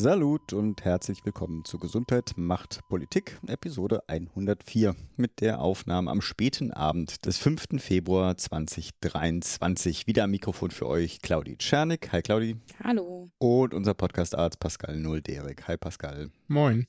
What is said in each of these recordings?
Salut und herzlich willkommen zu Gesundheit macht Politik, Episode 104 mit der Aufnahme am späten Abend des 5. Februar 2023. Wieder am Mikrofon für euch Claudi Czernik. Hi Claudi. Hallo. Und unser Podcastarzt Pascal Null-Derek. Hi Pascal. Moin.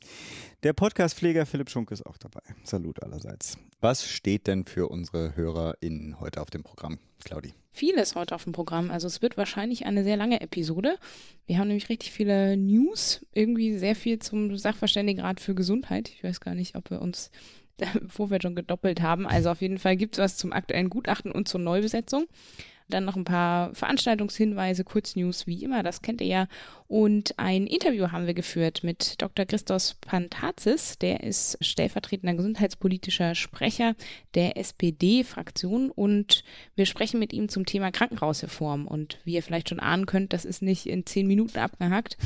Der Podcastpfleger Philipp Schunk ist auch dabei. Salut allerseits. Was steht denn für unsere HörerInnen heute auf dem Programm, Claudi? Vieles heute auf dem Programm. Also es wird wahrscheinlich eine sehr lange Episode. Wir haben nämlich richtig viele News, irgendwie sehr viel zum Sachverständigenrat für Gesundheit. Ich weiß gar nicht, ob wir uns vorher schon gedoppelt haben. Also auf jeden Fall gibt es was zum aktuellen Gutachten und zur Neubesetzung. Dann noch ein paar Veranstaltungshinweise, Kurznews, wie immer, das kennt ihr ja. Und ein Interview haben wir geführt mit Dr. Christos Pantazis, der ist stellvertretender gesundheitspolitischer Sprecher der SPD-Fraktion und wir sprechen mit ihm zum Thema Krankenhausreform. Und wie ihr vielleicht schon ahnen könnt, das ist nicht in zehn Minuten abgehackt.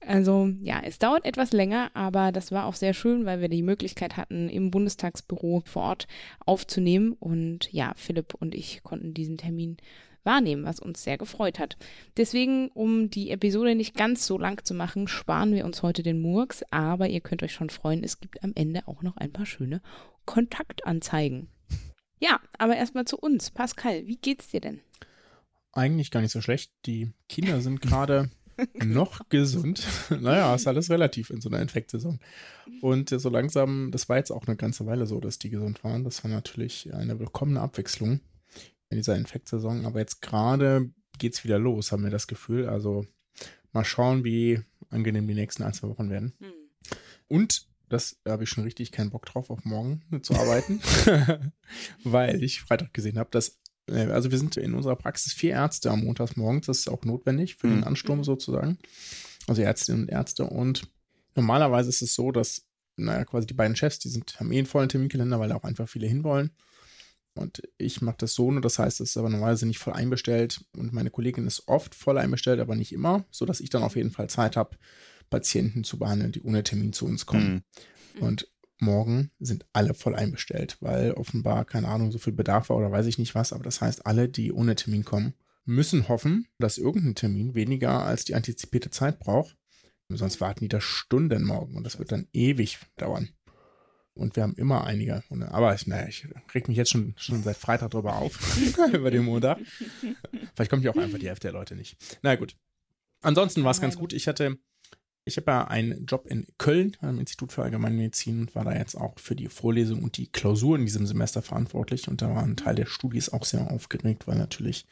Also ja, es dauert etwas länger, aber das war auch sehr schön, weil wir die Möglichkeit hatten, im Bundestagsbüro vor Ort aufzunehmen. Und ja, Philipp und ich konnten diesen Termin wahrnehmen, was uns sehr gefreut hat. Deswegen, um die Episode nicht ganz so lang zu machen, sparen wir uns heute den Murks, aber ihr könnt euch schon freuen, es gibt am Ende auch noch ein paar schöne Kontaktanzeigen. Ja, aber erstmal zu uns. Pascal, wie geht's dir denn? Eigentlich gar nicht so schlecht. Die Kinder sind gerade noch gesund. naja, ist alles relativ in so einer Infektsaison. Und so langsam, das war jetzt auch eine ganze Weile so, dass die gesund waren. Das war natürlich eine willkommene Abwechslung in dieser Infektsaison. Aber jetzt gerade geht es wieder los, haben wir das Gefühl. Also mal schauen, wie angenehm die nächsten ein, zwei Wochen werden. Hm. Und das habe ich schon richtig keinen Bock drauf, auf morgen zu arbeiten, weil ich Freitag gesehen habe, dass, äh, also wir sind in unserer Praxis vier Ärzte am Montagsmorgens, das ist auch notwendig für den hm. Ansturm sozusagen. Also Ärztinnen und Ärzte. Und normalerweise ist es so, dass, naja, quasi die beiden Chefs, die sind, haben eh einen vollen Terminkalender, weil auch einfach viele hinwollen. Und ich mache das so, nur das heißt, es ist aber normalerweise nicht voll einbestellt und meine Kollegin ist oft voll einbestellt, aber nicht immer, sodass ich dann auf jeden Fall Zeit habe, Patienten zu behandeln, die ohne Termin zu uns kommen. Mhm. Und morgen sind alle voll einbestellt, weil offenbar, keine Ahnung, so viel Bedarf war oder weiß ich nicht was, aber das heißt, alle, die ohne Termin kommen, müssen hoffen, dass irgendein Termin weniger als die antizipierte Zeit braucht. Sonst warten die da Stunden morgen und das wird dann ewig dauern. Und wir haben immer einige. Aber ich, naja, ich reg mich jetzt schon, schon seit Freitag drüber auf, über den Montag. Vielleicht kommt ja auch einfach die Hälfte der Leute nicht. Na gut. Ansonsten war es ganz gut. Ich hatte, ich habe ja einen Job in Köln am Institut für Allgemeinmedizin und war da jetzt auch für die Vorlesung und die Klausur in diesem Semester verantwortlich. Und da war ein Teil der Studis auch sehr aufgeregt, weil natürlich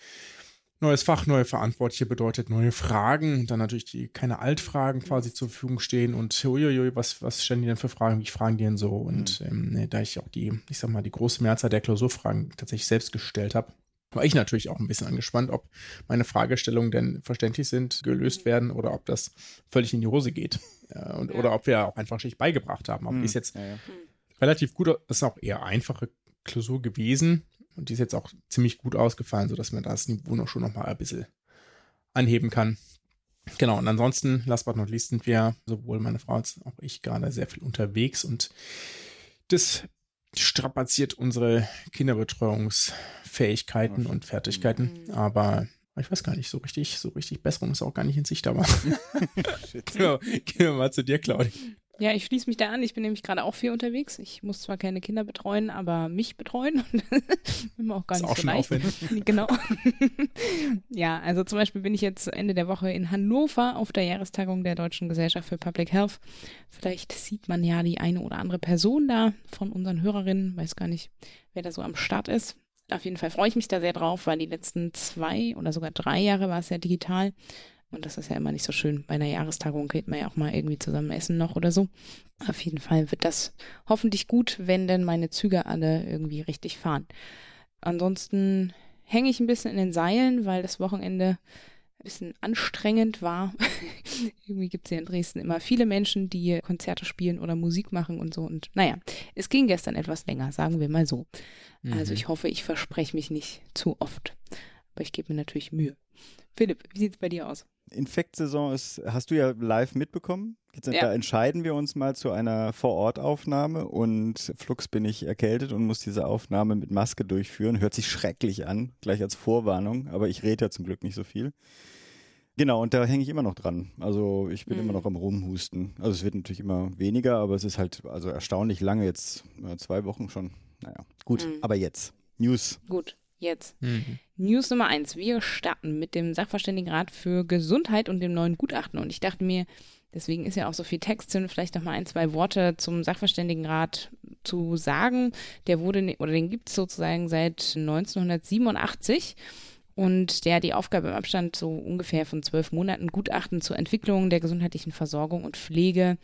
neues Fach, neue Verantwortliche bedeutet neue Fragen dann natürlich die keine Altfragen quasi zur Verfügung stehen und uiuiui, was, was stellen die denn für Fragen, wie fragen die denn so? Und mhm. ähm, ne, da ich auch die, ich sag mal, die große Mehrzahl der Klausurfragen tatsächlich selbst gestellt habe, war ich natürlich auch ein bisschen angespannt, ob meine Fragestellungen denn verständlich sind, gelöst werden oder ob das völlig in die Hose geht. Äh, und, ja. Oder ob wir auch einfach schlicht beigebracht haben. Ob mhm. die ist jetzt ja, ja. relativ gut, das ist auch eher einfache Klausur gewesen. Und die ist jetzt auch ziemlich gut ausgefallen, sodass man das Niveau noch schon noch mal ein bisschen anheben kann. Genau, und ansonsten, last but not least, sind wir, sowohl meine Frau als auch ich, gerade sehr viel unterwegs und das strapaziert unsere Kinderbetreuungsfähigkeiten und Fertigkeiten. Mhm. Aber ich weiß gar nicht, so richtig, so richtig Besserung ist auch gar nicht in Sicht, aber. so, gehen wir mal zu dir, Claudia. Ja, ich schließe mich da an. Ich bin nämlich gerade auch viel unterwegs. Ich muss zwar keine Kinder betreuen, aber mich betreuen. bin mir auch gar ist nicht auch so leicht. Aufwendig. Genau. ja, also zum Beispiel bin ich jetzt Ende der Woche in Hannover auf der Jahrestagung der Deutschen Gesellschaft für Public Health. Vielleicht sieht man ja die eine oder andere Person da von unseren Hörerinnen. Weiß gar nicht, wer da so am Start ist. Auf jeden Fall freue ich mich da sehr drauf, weil die letzten zwei oder sogar drei Jahre war es ja digital. Und das ist ja immer nicht so schön. Bei einer Jahrestagung geht man ja auch mal irgendwie zusammen essen noch oder so. Auf jeden Fall wird das hoffentlich gut, wenn denn meine Züge alle irgendwie richtig fahren. Ansonsten hänge ich ein bisschen in den Seilen, weil das Wochenende ein bisschen anstrengend war. Irgendwie gibt es ja in Dresden immer viele Menschen, die Konzerte spielen oder Musik machen und so. Und naja, es ging gestern etwas länger, sagen wir mal so. Also mhm. Also ich hoffe, ich verspreche mich nicht zu oft. Aber ich gebe mir natürlich Mühe. Philipp, wie sieht es bei dir aus? Infektsaison ist, hast du ja live mitbekommen. Jetzt, ja. Da entscheiden wir uns mal zu einer Vorortaufnahme und flugs bin ich erkältet und muss diese Aufnahme mit Maske durchführen. Hört sich schrecklich an, gleich als Vorwarnung, aber ich rede ja zum Glück nicht so viel. Genau, und da hänge ich immer noch dran. Also ich bin mhm. immer noch am Rumhusten. Also es wird natürlich immer weniger, aber es ist halt also erstaunlich lange jetzt, zwei Wochen schon. Naja, gut, mhm. aber jetzt. News. Gut jetzt. Mhm. News Nummer eins. Wir starten mit dem Sachverständigenrat für Gesundheit und dem neuen Gutachten. Und ich dachte mir, deswegen ist ja auch so viel Text drin, vielleicht noch mal ein, zwei Worte zum Sachverständigenrat zu sagen. Der wurde, oder den gibt es sozusagen seit 1987. Und der hat die Aufgabe im Abstand so ungefähr von zwölf Monaten Gutachten zur Entwicklung der gesundheitlichen Versorgung und Pflege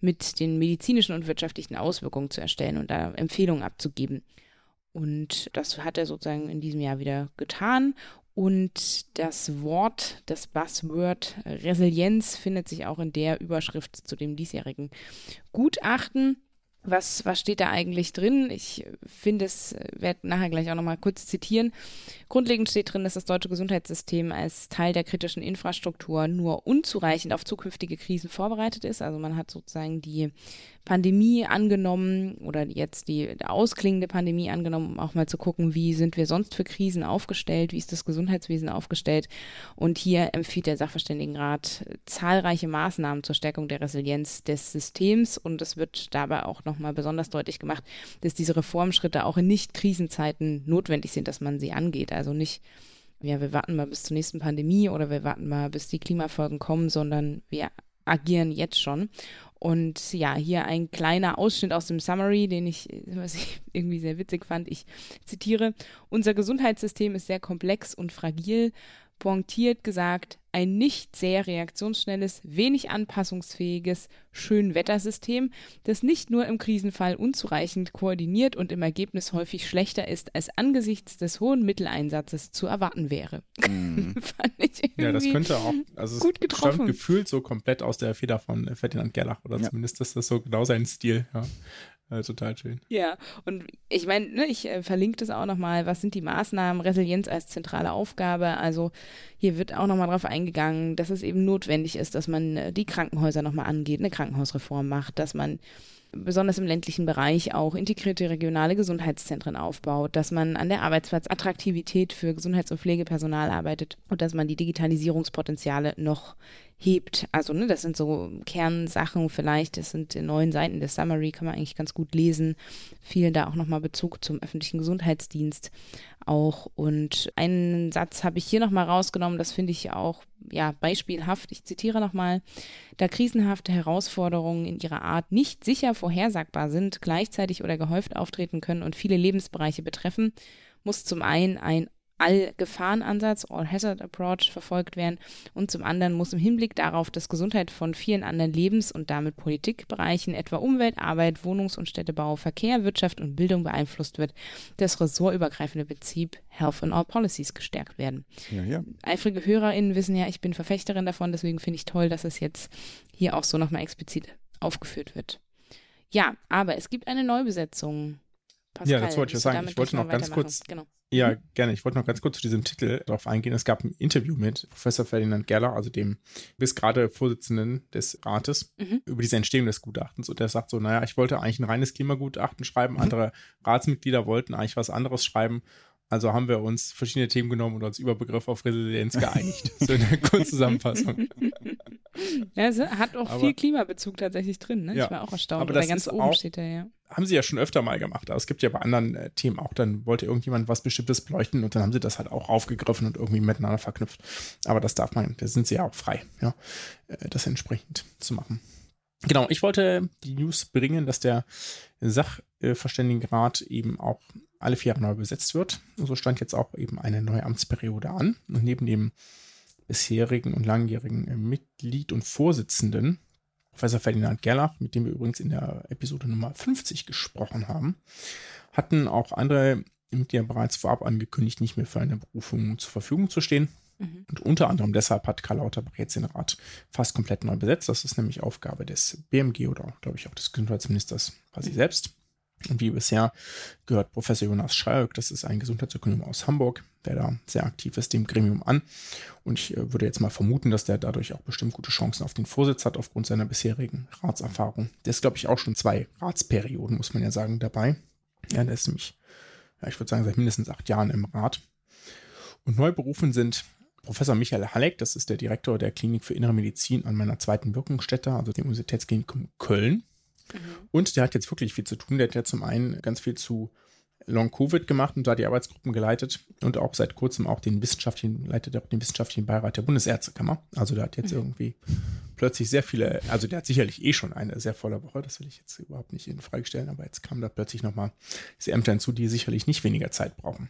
mit den medizinischen und wirtschaftlichen Auswirkungen zu erstellen und da Empfehlungen abzugeben. Und das hat er sozusagen in diesem Jahr wieder getan. Und das Wort, das Buzzword Resilienz findet sich auch in der Überschrift zu dem diesjährigen Gutachten. Was, was steht da eigentlich drin? Ich finde es, werde nachher gleich auch nochmal kurz zitieren. Grundlegend steht drin, dass das deutsche Gesundheitssystem als Teil der kritischen Infrastruktur nur unzureichend auf zukünftige Krisen vorbereitet ist. Also man hat sozusagen die Pandemie angenommen oder jetzt die ausklingende Pandemie angenommen, um auch mal zu gucken, wie sind wir sonst für Krisen aufgestellt, wie ist das Gesundheitswesen aufgestellt. Und hier empfiehlt der Sachverständigenrat zahlreiche Maßnahmen zur Stärkung der Resilienz des Systems und es wird dabei auch nochmal besonders deutlich gemacht, dass diese Reformschritte auch in Nicht-Krisenzeiten notwendig sind, dass man sie angeht. Also nicht ja, wir warten mal bis zur nächsten Pandemie oder wir warten mal, bis die Klimafolgen kommen, sondern wir agieren jetzt schon. Und ja, hier ein kleiner Ausschnitt aus dem Summary, den ich, was ich irgendwie sehr witzig fand. Ich zitiere, unser Gesundheitssystem ist sehr komplex und fragil pointiert gesagt, ein nicht sehr reaktionsschnelles, wenig anpassungsfähiges Schönwettersystem, das nicht nur im Krisenfall unzureichend koordiniert und im Ergebnis häufig schlechter ist, als angesichts des hohen Mitteleinsatzes zu erwarten wäre. Mm. Fand ich ja, das könnte auch, also es gut getroffen. stammt gefühlt so komplett aus der Feder von Ferdinand Gerlach oder ja. zumindest ist das so genau sein Stil. Ja. Ja, total schön. Ja, und ich meine, ne, ich äh, verlinke das auch nochmal. Was sind die Maßnahmen? Resilienz als zentrale Aufgabe. Also hier wird auch nochmal drauf eingegangen, dass es eben notwendig ist, dass man äh, die Krankenhäuser nochmal angeht, eine Krankenhausreform macht, dass man besonders im ländlichen Bereich auch integrierte regionale Gesundheitszentren aufbaut, dass man an der Arbeitsplatzattraktivität für Gesundheits- und Pflegepersonal arbeitet und dass man die Digitalisierungspotenziale noch hebt. Also, ne, das sind so Kernsachen vielleicht, das sind in neun Seiten des Summary, kann man eigentlich ganz gut lesen. Viel da auch nochmal Bezug zum öffentlichen Gesundheitsdienst auch. Und einen Satz habe ich hier nochmal rausgenommen, das finde ich auch ja, beispielhaft. Ich zitiere nochmal, da krisenhafte Herausforderungen in ihrer Art nicht sicher vorhersagbar sind, gleichzeitig oder gehäuft auftreten können und viele Lebensbereiche betreffen, muss zum einen ein All-Gefahren-Ansatz, All-Hazard-Approach verfolgt werden und zum anderen muss im Hinblick darauf, dass Gesundheit von vielen anderen Lebens- und damit Politikbereichen, etwa Umwelt, Arbeit, Wohnungs- und Städtebau, Verkehr, Wirtschaft und Bildung beeinflusst wird, das ressortübergreifende Prinzip Health in All Policies gestärkt werden. Ja, ja. Eifrige HörerInnen wissen ja, ich bin Verfechterin davon, deswegen finde ich toll, dass es jetzt hier auch so nochmal explizit aufgeführt wird. Ja, aber es gibt eine Neubesetzung. Pascal, ja, das wollte ich sagen. Ich wollte noch ganz kurz genau. Ja, gerne. Ich wollte noch ganz kurz zu diesem Titel darauf eingehen. Es gab ein Interview mit Professor Ferdinand Gerler, also dem bis gerade Vorsitzenden des Rates, mhm. über diese Entstehung des Gutachtens. Und der sagt so, naja, ich wollte eigentlich ein reines Klimagutachten schreiben. Mhm. Andere Ratsmitglieder wollten eigentlich was anderes schreiben. Also haben wir uns verschiedene Themen genommen und uns über Begriff auf Resilienz geeinigt. so in der Kurzzusammenfassung. Ja, es hat auch aber, viel Klimabezug tatsächlich drin. Ne? Ja, ich war auch erstaunt. Aber das ganz oben auch, steht da, ja. Haben sie ja schon öfter mal gemacht. Aber es gibt ja bei anderen äh, Themen auch, dann wollte irgendjemand was Bestimmtes beleuchten und dann haben sie das halt auch aufgegriffen und irgendwie miteinander verknüpft. Aber das darf man, da sind sie ja auch frei, ja, äh, das entsprechend zu machen. Genau, ich wollte die News bringen, dass der Sachverständigenrat eben auch alle vier Jahre neu besetzt wird. so stand jetzt auch eben eine neue Amtsperiode an. Und neben dem bisherigen und langjährigen äh, Mitglied und Vorsitzenden, Professor Ferdinand Gerlach, mit dem wir übrigens in der Episode Nummer 50 gesprochen haben, hatten auch andere Mitglieder bereits vorab angekündigt, nicht mehr für eine Berufung zur Verfügung zu stehen. Mhm. Und unter anderem deshalb hat Karl Lauterbach jetzt den Rat fast komplett neu besetzt. Das ist nämlich Aufgabe des BMG oder, glaube ich, auch des Gesundheitsministers quasi selbst. Und wie bisher gehört Professor Jonas Schreierk, das ist ein Gesundheitsökonom aus Hamburg, der da sehr aktiv ist, dem Gremium an. Und ich äh, würde jetzt mal vermuten, dass der dadurch auch bestimmt gute Chancen auf den Vorsitz hat, aufgrund seiner bisherigen Ratserfahrung. Der ist, glaube ich, auch schon zwei Ratsperioden, muss man ja sagen, dabei. Ja, der ist nämlich, ja, ich würde sagen, seit mindestens acht Jahren im Rat. Und neu berufen sind Professor Michael Halleck, das ist der Direktor der Klinik für Innere Medizin an meiner zweiten Wirkungsstätte, also dem Universitätsklinikum Köln. Und der hat jetzt wirklich viel zu tun. Der hat ja zum einen ganz viel zu Long-Covid gemacht und da die Arbeitsgruppen geleitet und auch seit kurzem auch den wissenschaftlichen, leitet auch den wissenschaftlichen Beirat der Bundesärztekammer. Also der hat jetzt irgendwie plötzlich sehr viele, also der hat sicherlich eh schon eine sehr volle Woche, das will ich jetzt überhaupt nicht in Frage stellen, aber jetzt kamen da plötzlich nochmal diese Ämter hinzu, die sicherlich nicht weniger Zeit brauchen.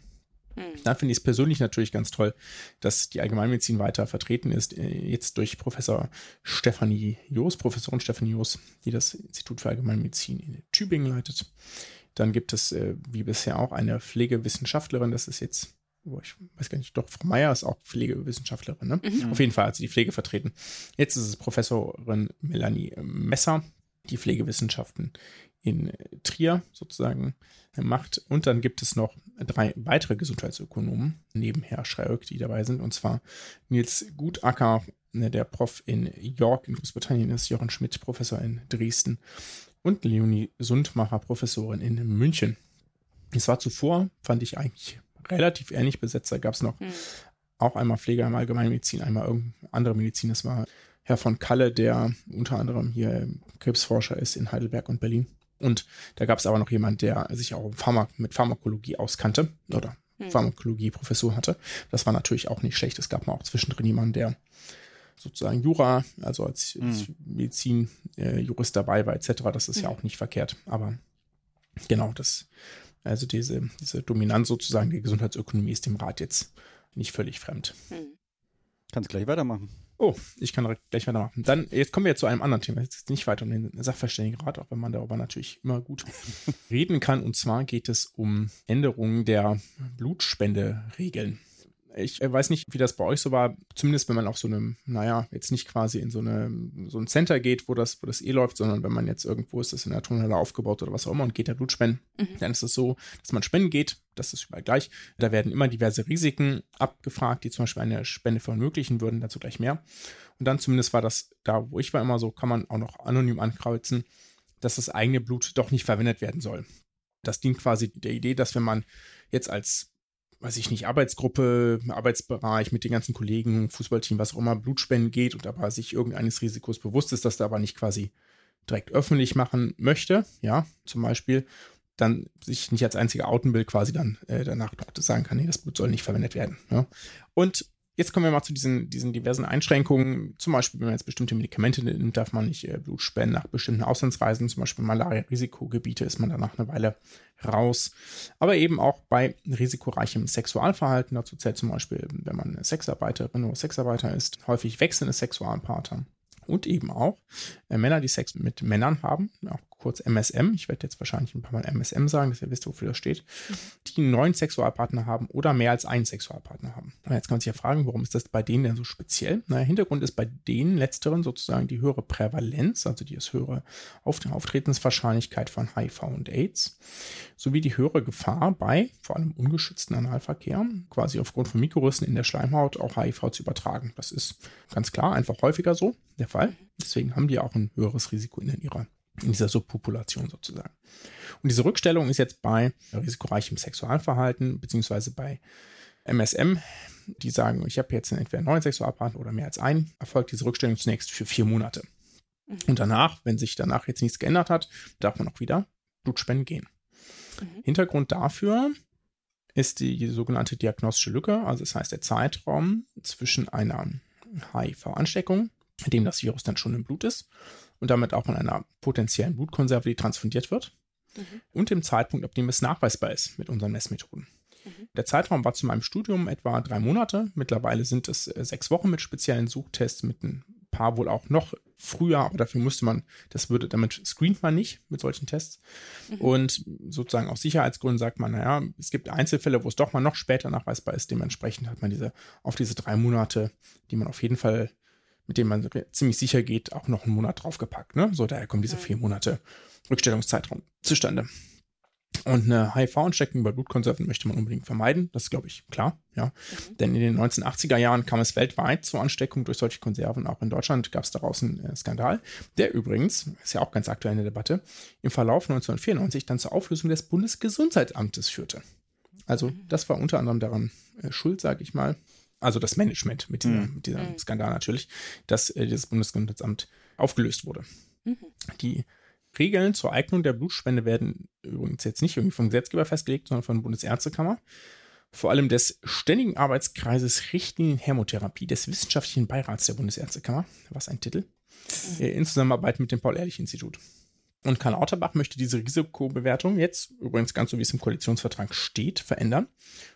Dann finde ich es persönlich natürlich ganz toll, dass die Allgemeinmedizin weiter vertreten ist, äh, jetzt durch Professor Stefanie Joos, Professorin Stefanie Joos, die das Institut für Allgemeinmedizin in Tübingen leitet. Dann gibt es, äh, wie bisher auch, eine Pflegewissenschaftlerin, das ist jetzt, ich weiß gar nicht, doch, Frau Meier ist auch Pflegewissenschaftlerin, ne? Mhm. Auf jeden Fall hat sie die Pflege vertreten. Jetzt ist es Professorin Melanie Messer, die Pflegewissenschaften in Trier sozusagen macht. Und dann gibt es noch drei weitere Gesundheitsökonomen neben Herr Schreierk, die dabei sind. Und zwar Nils Gutacker, ne, der Prof in York in Großbritannien ist, Jochen Schmidt, Professor in Dresden und Leonie Sundmacher, Professorin in München. Es war zuvor, fand ich eigentlich relativ ähnlich besetzt. Da gab es noch Mhm. auch einmal Pfleger im Allgemeinmedizin, einmal irgendeine andere Medizin. Das war Herr von Kalle, der unter anderem hier Krebsforscher ist in Heidelberg und Berlin. Und da gab es aber noch jemand, der sich auch Pharma mit Pharmakologie auskannte oder Hm. Pharmakologie-Professur hatte. Das war natürlich auch nicht schlecht. Es gab mal auch zwischendrin jemanden, der sozusagen Jura, also als, als Medizin-Jurist dabei war, etc. Das ist ja Mhm. auch nicht verkehrt. Aber genau das, also diese, diese Dominanz sozusagen der Gesundheitsökonomie ist dem Rat jetzt nicht völlig fremd. Mhm. Kannst gleich weitermachen. Oh, ich kann direkt gleich weitermachen. Dann, jetzt kommen wir zu einem anderen Thema. Jetzt nicht weiter um den Sachverständigenrat, auch wenn man darüber natürlich immer gut reden kann. Und zwar geht es um Änderungen der Blutspenderegeln. Ich äh, weiß nicht, wie das bei euch so war, zumindest wenn man auf so einem, naja, jetzt nicht quasi in so, eine, so ein Center geht, wo das, wo das eh läuft, sondern wenn man jetzt irgendwo ist, das in der Turnhalle aufgebaut oder was auch immer und geht da Blut spenden, Mhm. dann ist es so, dass man spenden geht, das ist überall gleich. Da werden immer diverse Risiken abgefragt, die zum Beispiel eine Spende verunmöglichen würden, dazu gleich mehr. Und dann zumindest war das da, wo ich war, immer so, kann man auch noch anonym ankreuzen, dass das eigene Blut doch nicht verwendet werden soll. Das dient quasi der Idee, dass wenn man jetzt als weiß ich nicht, Arbeitsgruppe, Arbeitsbereich mit den ganzen Kollegen, Fußballteam, was auch immer, Blutspenden geht und aber sich irgendeines Risikos bewusst ist, das da aber nicht quasi direkt öffentlich machen möchte, ja, zum Beispiel, dann sich nicht als einziger outen will, quasi dann äh, danach sagen kann, nee, das Blut soll nicht verwendet werden. Ja. Und jetzt kommen wir mal zu diesen, diesen diversen Einschränkungen. Zum Beispiel, wenn man jetzt bestimmte Medikamente nimmt, darf man nicht äh, Blut spenden nach bestimmten Auslandsreisen, zum Beispiel Malaria-Risikogebiete ist man danach eine Weile raus. Aber eben auch bei risikoreichem Sexualverhalten. Dazu zählt zum Beispiel, wenn man eine Sexarbeiterin oder Sexarbeiter ist, häufig wechselnde Sexualpartner. Und eben auch äh, Männer, die Sex mit Männern haben, auch kurz MSM, ich werde jetzt wahrscheinlich ein paar Mal MSM sagen, dass ihr wisst, wofür das steht, die neuen Sexualpartner haben oder mehr als einen Sexualpartner haben. Und jetzt kann man sich ja fragen, warum ist das bei denen denn so speziell? Na, Hintergrund ist bei denen letzteren sozusagen die höhere Prävalenz, also die ist höhere Auf Auftretenswahrscheinlichkeit von HIV und AIDS, sowie die höhere Gefahr bei vor allem ungeschützten Analverkehr, quasi aufgrund von Mikrorüsten in der Schleimhaut auch HIV zu übertragen. Das ist ganz klar einfach häufiger so der Fall. Deswegen haben die auch ein höheres Risiko in ihrer in dieser Subpopulation sozusagen. Und diese Rückstellung ist jetzt bei risikoreichem Sexualverhalten, beziehungsweise bei MSM, die sagen, ich habe jetzt entweder neun Sexualpartner oder mehr als einen, erfolgt diese Rückstellung zunächst für vier Monate. Und danach, wenn sich danach jetzt nichts geändert hat, darf man auch wieder Blutspenden gehen. Mhm. Hintergrund dafür ist die, sogenannte diagnostische Lücke, also das heißt der Zeitraum zwischen einer HIV-Ansteckung, in dem das Virus dann schon im Blut ist und damit auch an einer potenziellen Blutkonserve, die transfundiert wird, Mhm. und dem Zeitpunkt, ab dem es nachweisbar ist mit unseren Messmethoden. Mhm. Der Zeitraum war zu meinem Studium etwa drei Monate. Mittlerweile sind es äh, sechs Wochen mit speziellen Suchtests, mit ein paar wohl auch noch früher, aber dafür musste man, das würde, damit screent man nicht mit solchen Tests. Mhm. Und sozusagen aus Sicherheitsgründen sagt man, naja, es gibt Einzelfälle, wo es doch mal noch später nachweisbar ist. Dementsprechend hat man diese, auf diese drei Monate, die man auf jeden Fall, mit denen man ziemlich sicher geht, auch noch einen Monat draufgepackt. Ne? So, daher kommen diese vier Monate Rückstellungszeitraum zustande. Und eine HIV-Ansteckung bei Blutkonserven möchte man unbedingt vermeiden. Das ist, glaube ich, klar. Ja. Mhm. Denn in den 1980er Jahren kam es weltweit zur Ansteckung durch solche Konserven. Auch in Deutschland gab es daraus einen äh, Skandal, der übrigens, ist ja auch ganz aktuell in der Debatte, im Verlauf 1994 dann zur Auflösung des Bundesgesundheitsamtes führte. Also, mhm. das war unter anderem daran äh, schuld, sage ich mal. Also das Management mit, dieser, mhm. mit diesem mhm. Skandal natürlich, dass äh, dieses Bundesgesundheitsamt aufgelöst wurde. Mhm. Die Regeln zur Eignung der Blutspende werden übrigens jetzt nicht irgendwie vom Gesetzgeber festgelegt, sondern von der Bundesärztekammer. Vor allem des Ständigen Arbeitskreises Richtlinien Hämotherapie des Wissenschaftlichen Beirats der Bundesärztekammer. Was ein Titel. Mhm. In Zusammenarbeit mit dem Paul-Ehrlich-Institut. Und Karl Lauterbach möchte diese Risikobewertung jetzt, übrigens ganz so wie es im Koalitionsvertrag steht, verändern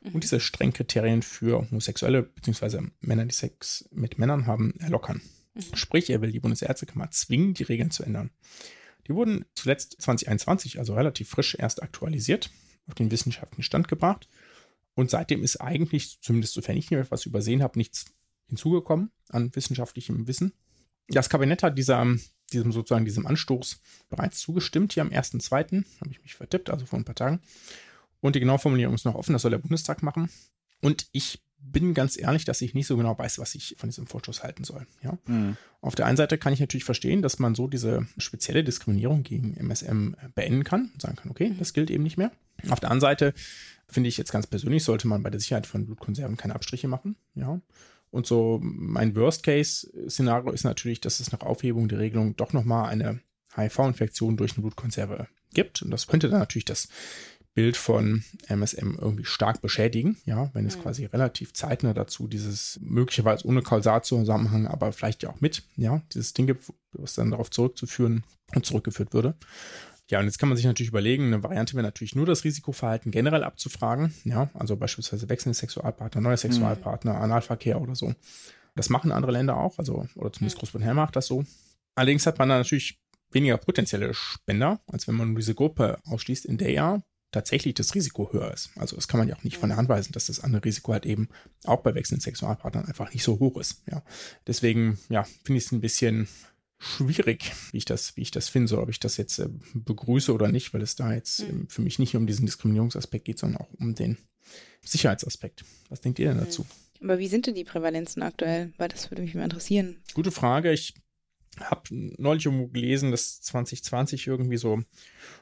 mhm. und diese strengen Kriterien für Homosexuelle bzw. Männer, die Sex mit Männern haben, erlockern. Mhm. Sprich, er will die Bundesärztekammer zwingen, die Regeln zu ändern. Die wurden zuletzt 2021, also relativ frisch, erst aktualisiert, auf den wissenschaftlichen Stand gebracht. Und seitdem ist eigentlich, zumindest sofern ich hier etwas übersehen habe, nichts hinzugekommen an wissenschaftlichem Wissen. Das Kabinett hat dieser, diesem sozusagen diesem Anstoß bereits zugestimmt, hier am 1.2., habe ich mich vertippt, also vor ein paar Tagen. Und die genaue Formulierung ist noch offen, das soll der Bundestag machen. Und ich bin ganz ehrlich, dass ich nicht so genau weiß, was ich von diesem Vorschuss halten soll. Ja? Mhm. Auf der einen Seite kann ich natürlich verstehen, dass man so diese spezielle Diskriminierung gegen MSM beenden kann und sagen kann, okay, das gilt eben nicht mehr. Auf der anderen Seite finde ich jetzt ganz persönlich, sollte man bei der Sicherheit von Blutkonserven keine Abstriche machen. Ja. Und so mein Worst-Case-Szenario ist natürlich, dass es nach Aufhebung der Regelung doch nochmal eine HIV-Infektion durch eine Blutkonserve gibt. Und das könnte dann natürlich das Bild von MSM irgendwie stark beschädigen, ja, wenn es mhm. quasi relativ zeitnah dazu dieses möglicherweise ohne Kausalzusammenhang, aber vielleicht ja auch mit, ja, dieses Ding gibt, was dann darauf zurückzuführen und zurückgeführt würde. Ja, und jetzt kann man sich natürlich überlegen, eine Variante wäre natürlich nur das Risikoverhalten generell abzufragen, ja, also beispielsweise wechselnde Sexualpartner, neue Sexualpartner, mhm. Analverkehr oder so. Das machen andere Länder auch, also, oder zumindest mhm. Großbritannien macht das so. Allerdings hat man dann natürlich weniger potenzielle Spender, als wenn man diese Gruppe ausschließt, in der ja tatsächlich das Risiko höher ist. Also das kann man ja auch nicht von der Hand weisen, dass das andere Risiko halt eben auch bei wechselnden Sexualpartnern einfach nicht so hoch ist. Ja. Deswegen, ja, finde ich es ein bisschen schwierig, wie ich das, wie ich das finde, so ob ich das jetzt äh, begrüße oder nicht, weil es da jetzt äh, für mich nicht nur um diesen Diskriminierungsaspekt geht, sondern auch um den Sicherheitsaspekt. Was denkt ihr denn dazu? Aber wie sind denn die Prävalenzen aktuell? Weil das würde mich mal interessieren. Gute Frage. Ich habe neulich irgendwo gelesen, dass 2020 irgendwie so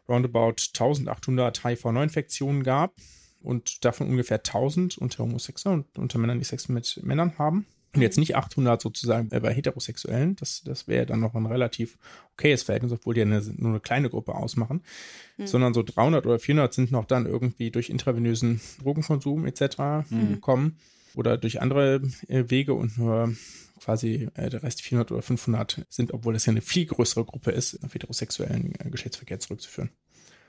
roundabout 1800 HIV-Neuinfektionen gab und davon ungefähr 1000 unter Homosexuellen und unter Männern, die Sex mit Männern haben. Und jetzt nicht 800 sozusagen bei Heterosexuellen. Das, das wäre dann noch ein relativ okayes Verhältnis, obwohl die ja eine, nur eine kleine Gruppe ausmachen. Mhm. Sondern so 300 oder 400 sind noch dann irgendwie durch intravenösen Drogenkonsum etc. Mhm. gekommen oder durch andere äh, Wege und nur quasi äh, der Rest 400 oder 500 sind, obwohl das ja eine viel größere Gruppe ist, auf heterosexuellen äh, Geschlechtsverkehr zurückzuführen.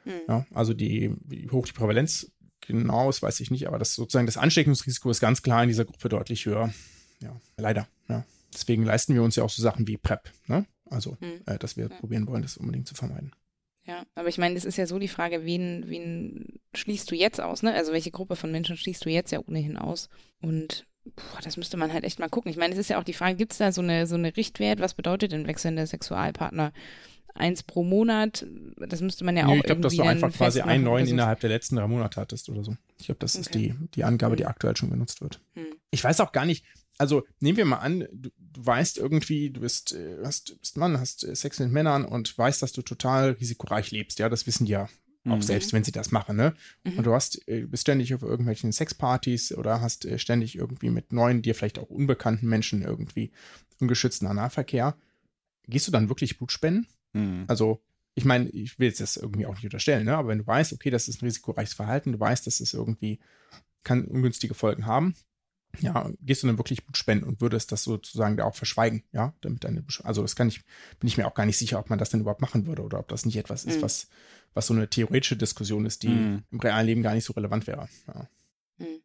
Mhm. Ja, also die, wie hoch die Prävalenz genau ist, weiß ich nicht, aber das sozusagen das Ansteckungsrisiko ist ganz klar in dieser Gruppe deutlich höher. Ja, leider. Ja. Deswegen leisten wir uns ja auch so Sachen wie PrEP, ne? Also, mhm. äh, dass wir mhm. probieren wollen, das unbedingt zu vermeiden. Ja, aber ich meine, das ist ja so die Frage, wen, wen schließt du jetzt aus, ne? Also welche Gruppe von Menschen schließt du jetzt ja ohnehin aus? Und Puh, das müsste man halt echt mal gucken. Ich meine, es ist ja auch die Frage, gibt es da so eine, so eine Richtwert? Was bedeutet denn wechselnder Sexualpartner? Eins pro Monat, das müsste man ja auch. Nee, ich glaube, dass du einfach quasi einen neuen innerhalb der letzten drei Monate hattest oder so. Ich glaube, das okay. ist die, die Angabe, die hm. aktuell schon genutzt wird. Hm. Ich weiß auch gar nicht, also nehmen wir mal an, du, du weißt irgendwie, du bist, äh, hast, bist Mann, hast äh, Sex mit Männern und weißt, dass du total risikoreich lebst. Ja, das wissen ja auch mhm. selbst, wenn sie das machen, ne? Mhm. Und du hast, äh, bist ständig auf irgendwelchen Sexpartys oder hast äh, ständig irgendwie mit neuen, dir vielleicht auch unbekannten Menschen irgendwie ungeschützten Analverkehr. Gehst du dann wirklich Blut spenden? Mhm. Also, ich meine, ich will jetzt das irgendwie auch nicht unterstellen, ne? Aber wenn du weißt, okay, das ist ein risikoreiches Verhalten, du weißt, dass es irgendwie kann ungünstige Folgen haben, ja, gehst du dann wirklich Blut spenden und würdest das sozusagen da auch verschweigen, ja, damit deine, also das kann ich, bin ich mir auch gar nicht sicher, ob man das denn überhaupt machen würde oder ob das nicht etwas ist, mhm. was, was so eine theoretische Diskussion ist, die mhm. im realen Leben gar nicht so relevant wäre. Ja. Mhm.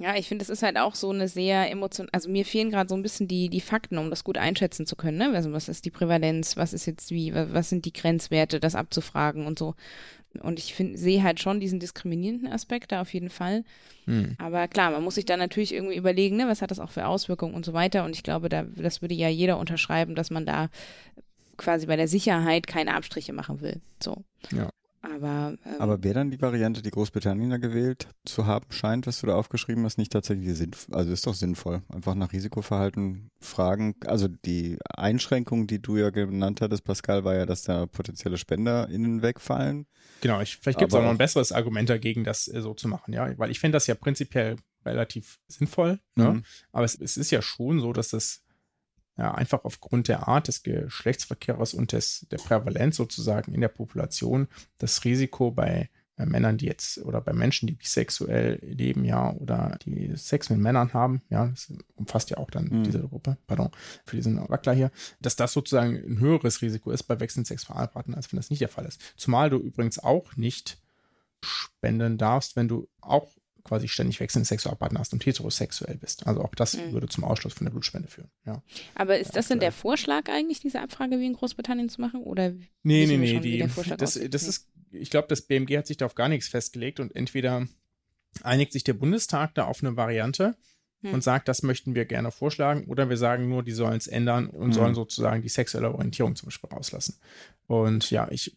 Ja, ich finde, es ist halt auch so eine sehr emotion, also mir fehlen gerade so ein bisschen die, die Fakten, um das gut einschätzen zu können, ne? Also was ist die Prävalenz, was ist jetzt wie, was sind die Grenzwerte, das abzufragen und so. Und ich finde, sehe halt schon diesen diskriminierenden Aspekt da auf jeden Fall. Hm. Aber klar, man muss sich dann natürlich irgendwie überlegen, ne, was hat das auch für Auswirkungen und so weiter. Und ich glaube, da, das würde ja jeder unterschreiben, dass man da quasi bei der Sicherheit keine Abstriche machen will. So. Ja. Aber, ähm, Aber wäre dann die Variante, die Großbritannien da gewählt zu haben scheint, was du da aufgeschrieben hast, nicht tatsächlich sinnvoll? Also ist doch sinnvoll. Einfach nach Risikoverhalten fragen. Also die Einschränkung, die du ja genannt hattest, Pascal, war ja, dass da potenzielle SpenderInnen wegfallen. Genau, ich, vielleicht gibt es auch noch ein besseres Argument dagegen, das äh, so zu machen, ja. Weil ich finde das ja prinzipiell relativ sinnvoll, ne? Mhm. Aber es, es ist ja schon so, dass das ja, einfach aufgrund der Art des Geschlechtsverkehrs und des, der Prävalenz sozusagen in der Population das Risiko bei, bei Männern, die jetzt oder bei Menschen, die bisexuell leben, ja, oder die Sex mit Männern haben, ja, das umfasst ja auch dann mhm. diese Gruppe, pardon, für diesen Wackler hier, dass das sozusagen ein höheres Risiko ist bei wechselnden Sexualpartnern, als wenn das nicht der Fall ist. Zumal du übrigens auch nicht spenden darfst, wenn du auch quasi ständig wechselnde Sexualpartner hast und heterosexuell bist. Also auch das mhm. würde zum Ausschluss von der Blutspende führen. Ja. Aber ist das denn der Vorschlag eigentlich, diese Abfrage wie in Großbritannien zu machen? Oder nee, nee, nee, die, das, das ist, ich glaube, das BMG hat sich da auf gar nichts festgelegt und entweder einigt sich der Bundestag da auf eine Variante hm. und sagt, das möchten wir gerne vorschlagen, oder wir sagen nur, die sollen es ändern und hm. sollen sozusagen die sexuelle Orientierung zum Beispiel rauslassen. Und ja, ich,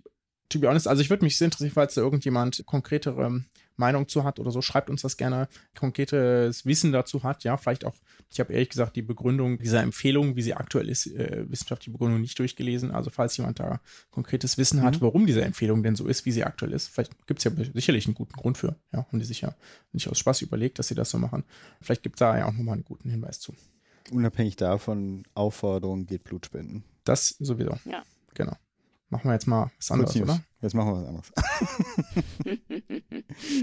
to be honest, also ich würde mich sehr interessieren, falls da irgendjemand konkretere Meinung zu hat oder so, schreibt uns das gerne, konkretes Wissen dazu hat. Ja, vielleicht auch, ich habe ehrlich gesagt die Begründung dieser Empfehlung, wie sie aktuell ist, äh, wissenschaftliche Begründung nicht durchgelesen. Also falls jemand da konkretes Wissen mhm. hat, warum diese Empfehlung denn so ist, wie sie aktuell ist, vielleicht gibt es ja sicherlich einen guten Grund für. Ja, haben die sich ja nicht aus Spaß überlegt, dass sie das so machen. Vielleicht gibt es da ja auch nochmal einen guten Hinweis zu. Unabhängig davon, Aufforderung geht Blut spenden. Das sowieso. Ja. Genau. Machen wir jetzt mal was anderes, oder? Jetzt machen wir was anderes.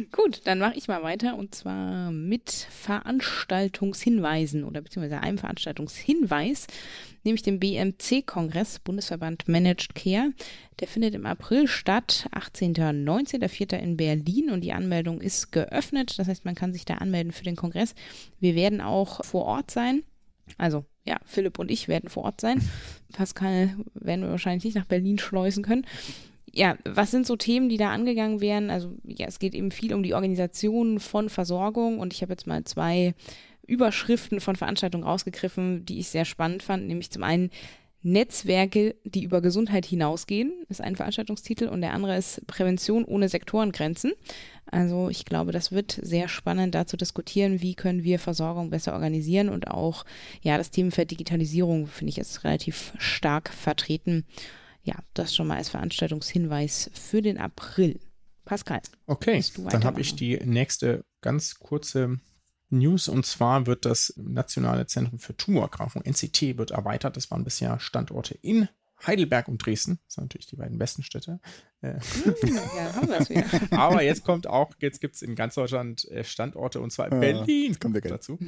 Gut, dann mache ich mal weiter und zwar mit Veranstaltungshinweisen oder beziehungsweise einem Veranstaltungshinweis, nämlich dem BMC-Kongress, Bundesverband Managed Care. Der findet im April statt, 18. 19. 4. in Berlin und die Anmeldung ist geöffnet. Das heißt, man kann sich da anmelden für den Kongress. Wir werden auch vor Ort sein. Also ja, Philipp und ich werden vor Ort sein. Pascal werden wir wahrscheinlich nicht nach Berlin schleusen können. Ja, was sind so Themen, die da angegangen werden? Also ja, es geht eben viel um die Organisation von Versorgung und ich habe jetzt mal zwei Überschriften von Veranstaltungen rausgegriffen, die ich sehr spannend fand, nämlich zum einen Netzwerke, die über Gesundheit hinausgehen, ist ein Veranstaltungstitel und der andere ist Prävention ohne Sektorengrenzen. Also ich glaube, das wird sehr spannend da zu diskutieren, wie können wir Versorgung besser organisieren und auch, ja, das Themenfeld Digitalisierung finde ich jetzt relativ stark vertreten. Ja, das schon mal als Veranstaltungshinweis für den April. Pascal. Okay, dann habe ich die nächste ganz kurze News und zwar wird das Nationale Zentrum für Tumorerkrankung, NCT, wird erweitert. Das waren bisher Standorte in Heidelberg und Dresden. Das sind natürlich die beiden besten Städte. Äh, ja, haben wir wieder. Aber jetzt kommt auch, jetzt gibt es in ganz Deutschland äh, Standorte und zwar in Berlin. Kommt der dazu.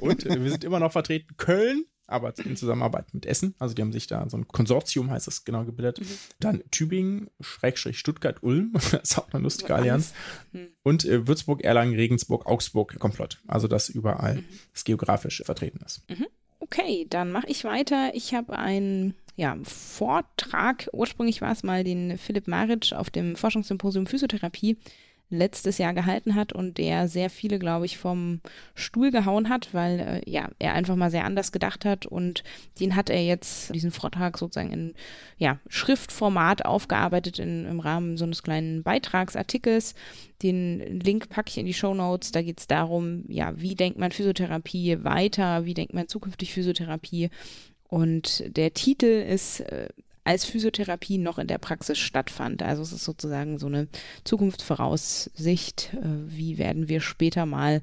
Und äh, wir sind immer noch vertreten. Köln, aber in Zusammenarbeit mit Essen. Also die haben sich da so ein Konsortium, heißt das genau, gebildet. Mhm. Dann Tübingen, Schrägstrich Stuttgart, Ulm. das ist auch eine lustige Allianz. Mhm. Und äh, Würzburg, Erlangen, Regensburg, Augsburg, Komplott. Also dass überall mhm. das geografisch vertreten ist. Mhm. Okay, dann mache ich weiter. Ich habe einen ja, Vortrag, ursprünglich war es mal den Philipp Maric auf dem Forschungssymposium Physiotherapie letztes Jahr gehalten hat und der sehr viele, glaube ich, vom Stuhl gehauen hat, weil äh, ja, er einfach mal sehr anders gedacht hat und den hat er jetzt, diesen Vortrag sozusagen in ja, Schriftformat aufgearbeitet in, im Rahmen so eines kleinen Beitragsartikels. Den Link packe ich in die Show Notes. Da geht es darum, ja, wie denkt man Physiotherapie weiter, wie denkt man zukünftig Physiotherapie und der Titel ist äh, als Physiotherapie noch in der Praxis stattfand. Also es ist sozusagen so eine Zukunftsvoraussicht, äh, wie werden wir später mal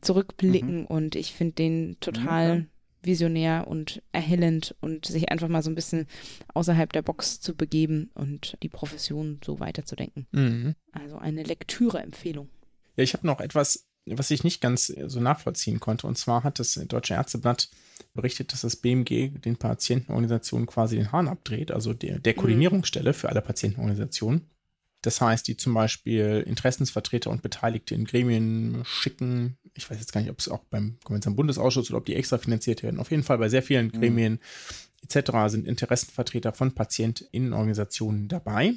zurückblicken. Mhm. Und ich finde den total mhm. visionär und erhellend und sich einfach mal so ein bisschen außerhalb der Box zu begeben und die Profession so weiterzudenken. Mhm. Also eine Lektüre-Empfehlung. Ja, ich habe noch etwas, was ich nicht ganz so nachvollziehen konnte. Und zwar hat das Deutsche Ärzteblatt berichtet, dass das BMG den Patientenorganisationen quasi den Hahn abdreht, also der, der mhm. Koordinierungsstelle für alle Patientenorganisationen. Das heißt, die zum Beispiel Interessensvertreter und Beteiligte in Gremien schicken. Ich weiß jetzt gar nicht, ob es auch beim gemeinsamen Bundesausschuss oder ob die extra finanziert werden. Auf jeden Fall bei sehr vielen mhm. Gremien mhm. etc. sind Interessenvertreter von PatientInnenorganisationen dabei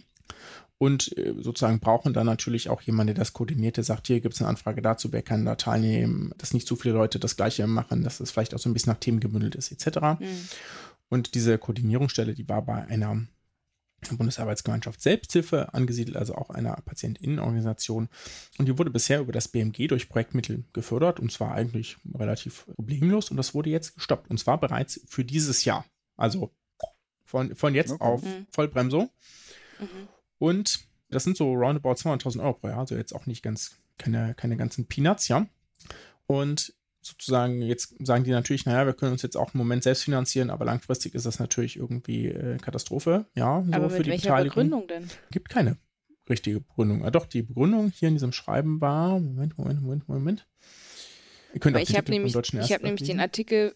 und äh, sozusagen brauchen dann natürlich auch jemanden, der das koordiniert, der sagt, hier gibt es eine Anfrage dazu, wer kann da teilnehmen, dass nicht zu viele Leute das Gleiche machen, dass es vielleicht auch so ein bisschen nach Themen gebündelt ist, etc. Mhm. Und diese Koordinierungsstelle, die war bei einer Bundesarbeitsgemeinschaft Selbsthilfe angesiedelt, also auch einer Patientinnenorganisation. Und die wurde bisher über das BMG durch Projektmittel gefördert und zwar eigentlich relativ problemlos. Und das wurde jetzt gestoppt und zwar bereits für dieses Jahr. Also von, von jetzt okay. auf mhm. Vollbremsung. Mhm. Und das sind so roundabout 200.000 Euro pro Jahr, also jetzt auch nicht ganz, keine, keine ganzen Peanuts, ja. Und sozusagen, jetzt sagen die natürlich, naja, wir können uns jetzt auch im Moment selbst finanzieren, aber langfristig ist das natürlich irgendwie äh, Katastrophe, ja. So aber mit welcher Begründung denn? Gibt keine richtige Begründung. Ah, doch, die Begründung hier in diesem Schreiben war, Moment, Moment, Moment, Moment. Ihr könnt ich habe nämlich, ich hab nämlich den Artikel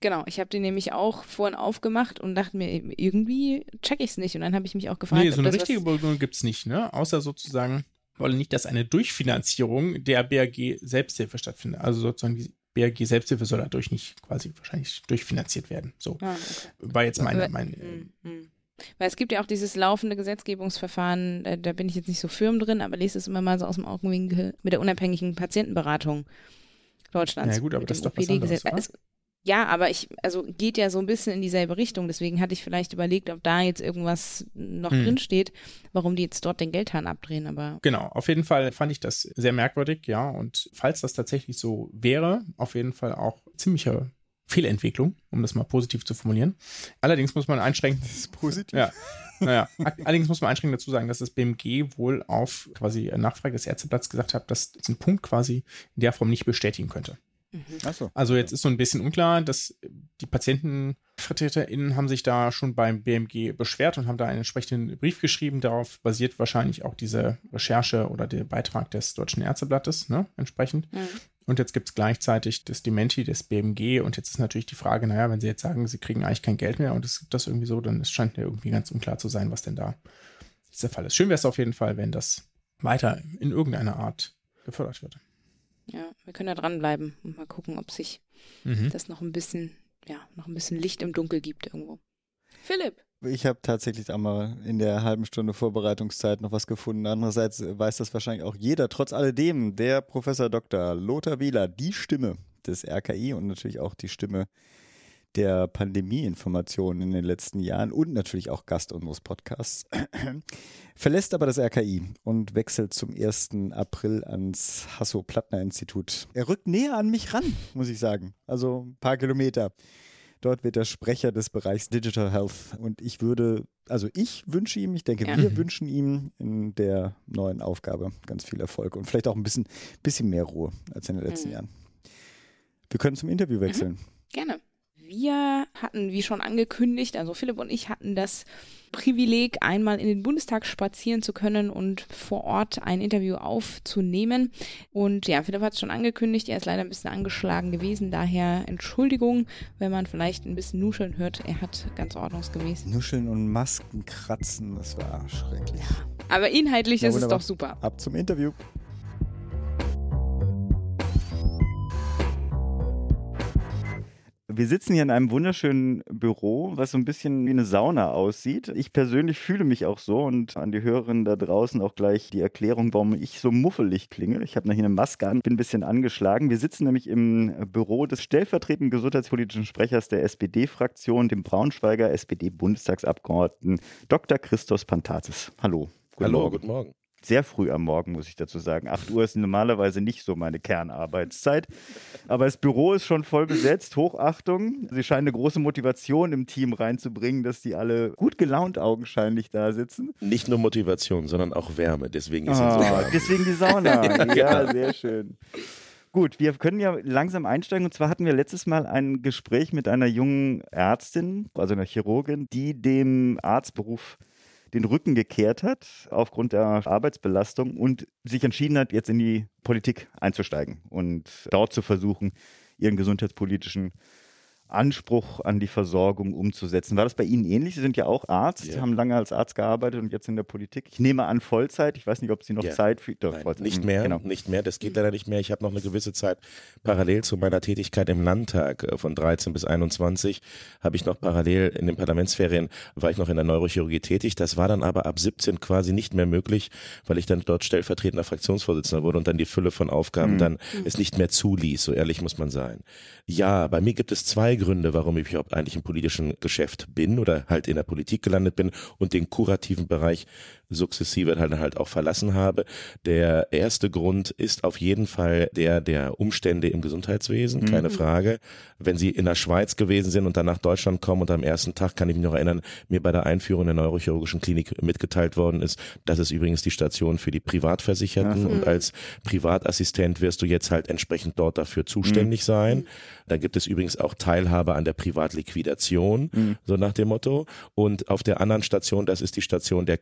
Genau, ich habe den nämlich auch vorhin aufgemacht und dachte mir, irgendwie check ich es nicht. Und dann habe ich mich auch gefragt. Nee, so eine richtige Begründung gibt es nicht, ne? Außer sozusagen, wollen nicht, dass eine Durchfinanzierung der BRG Selbsthilfe stattfindet. Also sozusagen die BRG Selbsthilfe soll dadurch nicht quasi wahrscheinlich durchfinanziert werden. So ah, okay. war jetzt meine. meine hm, hm. Weil es gibt ja auch dieses laufende Gesetzgebungsverfahren, da, da, bin ich jetzt nicht so firm drin, aber lese es immer mal so aus dem Augenwinkel mit der unabhängigen Patientenberatung Deutschlands. Ja gut, aber das ist doch was anderes, es, ja, aber ich, also geht ja so ein bisschen in dieselbe Richtung. Deswegen hatte ich vielleicht überlegt, ob da jetzt irgendwas noch hm. drin steht, warum die jetzt dort den Geldhahn abdrehen. Aber genau, auf jeden Fall fand ich das sehr merkwürdig, ja. Und falls das tatsächlich so wäre, auf jeden Fall auch ziemliche Fehlentwicklung, um das mal positiv zu formulieren. Allerdings muss man einschränken. Das ist positiv. Ja. Naja, allerdings muss man einschränkend dazu sagen, dass das BMG wohl auf quasi Nachfrage des Ärzteblatts gesagt hat, dass diesen Punkt quasi in der Form nicht bestätigen könnte. Mhm. So. Also jetzt ist so ein bisschen unklar, dass die PatientenvertreterInnen haben sich da schon beim BMG beschwert und haben da einen entsprechenden Brief geschrieben. Darauf basiert wahrscheinlich auch diese Recherche oder der Beitrag des Deutschen Ärzteblattes, ne, entsprechend. Mhm. Und jetzt gibt es gleichzeitig das Dementi des BMG und jetzt ist natürlich die Frage, naja, wenn sie jetzt sagen, sie kriegen eigentlich kein Geld mehr und es gibt das irgendwie so, dann es scheint mir irgendwie ganz unklar zu sein, was denn da der Fall ist. Schön wäre es auf jeden Fall, wenn das weiter in irgendeiner Art gefördert wird. Ja, wir können da dranbleiben und mal gucken, ob sich mhm. das noch ein bisschen, ja, noch ein bisschen Licht im Dunkel gibt irgendwo. Philipp. Ich habe tatsächlich einmal in der halben Stunde Vorbereitungszeit noch was gefunden. Andererseits weiß das wahrscheinlich auch jeder. Trotz alledem, der Professor Dr. Lothar Wieler, die Stimme des RKI und natürlich auch die Stimme der Pandemieinformationen in den letzten Jahren und natürlich auch Gast unseres Podcasts, verlässt aber das RKI und wechselt zum 1. April ans Hasso-Plattner-Institut. Er rückt näher an mich ran, muss ich sagen. Also ein paar Kilometer. Dort wird er Sprecher des Bereichs Digital Health. Und ich würde, also ich wünsche ihm, ich denke, ja. wir wünschen ihm in der neuen Aufgabe ganz viel Erfolg und vielleicht auch ein bisschen, bisschen mehr Ruhe als in den letzten mhm. Jahren. Wir können zum Interview wechseln. Mhm. Gerne wir hatten, wie schon angekündigt, also Philipp und ich hatten das Privileg, einmal in den Bundestag spazieren zu können und vor Ort ein Interview aufzunehmen. Und ja, Philipp hat es schon angekündigt, er ist leider ein bisschen angeschlagen gewesen, daher Entschuldigung, wenn man vielleicht ein bisschen Nuscheln hört. Er hat ganz ordnungsgemäß. Nuscheln und Masken kratzen, das war schrecklich. Ja, aber inhaltlich ja, ist es doch super. Ab zum Interview. Wir sitzen hier in einem wunderschönen Büro, was so ein bisschen wie eine Sauna aussieht. Ich persönlich fühle mich auch so und an die Hörerinnen da draußen auch gleich die Erklärung, warum ich so muffelig klinge. Ich habe noch hier eine Maske an, bin ein bisschen angeschlagen. Wir sitzen nämlich im Büro des stellvertretenden gesundheitspolitischen Sprechers der SPD-Fraktion, dem Braunschweiger SPD-Bundestagsabgeordneten Dr. Christos Pantazis. Hallo. Guten Hallo, Morgen. guten Morgen sehr früh am Morgen, muss ich dazu sagen. 8 Uhr ist normalerweise nicht so meine Kernarbeitszeit. Aber das Büro ist schon voll besetzt. Hochachtung. Sie scheinen eine große Motivation im Team reinzubringen, dass die alle gut gelaunt augenscheinlich da sitzen. Nicht nur Motivation, sondern auch Wärme. Deswegen ist ah, so warm. Deswegen die Sauna. ja, sehr schön. Gut, wir können ja langsam einsteigen. Und zwar hatten wir letztes Mal ein Gespräch mit einer jungen Ärztin, also einer Chirurgin, die dem Arztberuf den Rücken gekehrt hat aufgrund der Arbeitsbelastung und sich entschieden hat, jetzt in die Politik einzusteigen und dort zu versuchen, ihren gesundheitspolitischen Anspruch an die Versorgung umzusetzen. War das bei Ihnen ähnlich? Sie sind ja auch Arzt, Ja. haben lange als Arzt gearbeitet und jetzt in der Politik. Ich nehme an Vollzeit. Ich weiß nicht, ob Sie noch Ja. Zeit für doch, Nein, Vollzeit. nicht Mhm, mehr, Genau. nicht mehr. Das geht leider nicht mehr. Ich habe noch eine gewisse Zeit parallel zu meiner Tätigkeit im Landtag äh, von 13 bis 21 habe ich noch parallel in den Parlamentsferien war ich noch in der Neurochirurgie tätig. Das war dann aber ab 17 quasi nicht mehr möglich, weil ich dann dort stellvertretender Fraktionsvorsitzender wurde und dann die Fülle von Aufgaben Mhm. dann es nicht mehr zuließ. So ehrlich muss man sein. Ja, bei mir gibt es zwei Gründe, warum ich überhaupt eigentlich im politischen Geschäft bin oder halt in der Politik gelandet bin und den kurativen Bereich sukzessive dann halt auch verlassen habe. Der erste Grund ist auf jeden Fall der der Umstände im Gesundheitswesen, keine Frage. Wenn Sie in der Schweiz gewesen sind und dann nach Deutschland kommen und am ersten Tag kann ich mich noch erinnern, mir bei der Einführung der neurochirurgischen Klinik mitgeteilt worden ist, das ist übrigens die Station für die Privatversicherten Ach und als Privatassistent wirst du jetzt halt entsprechend dort dafür zuständig sein. Da gibt es übrigens auch Teilhabe an der Privatliquidation, so nach dem Motto. Und auf der anderen Station, das ist die Station der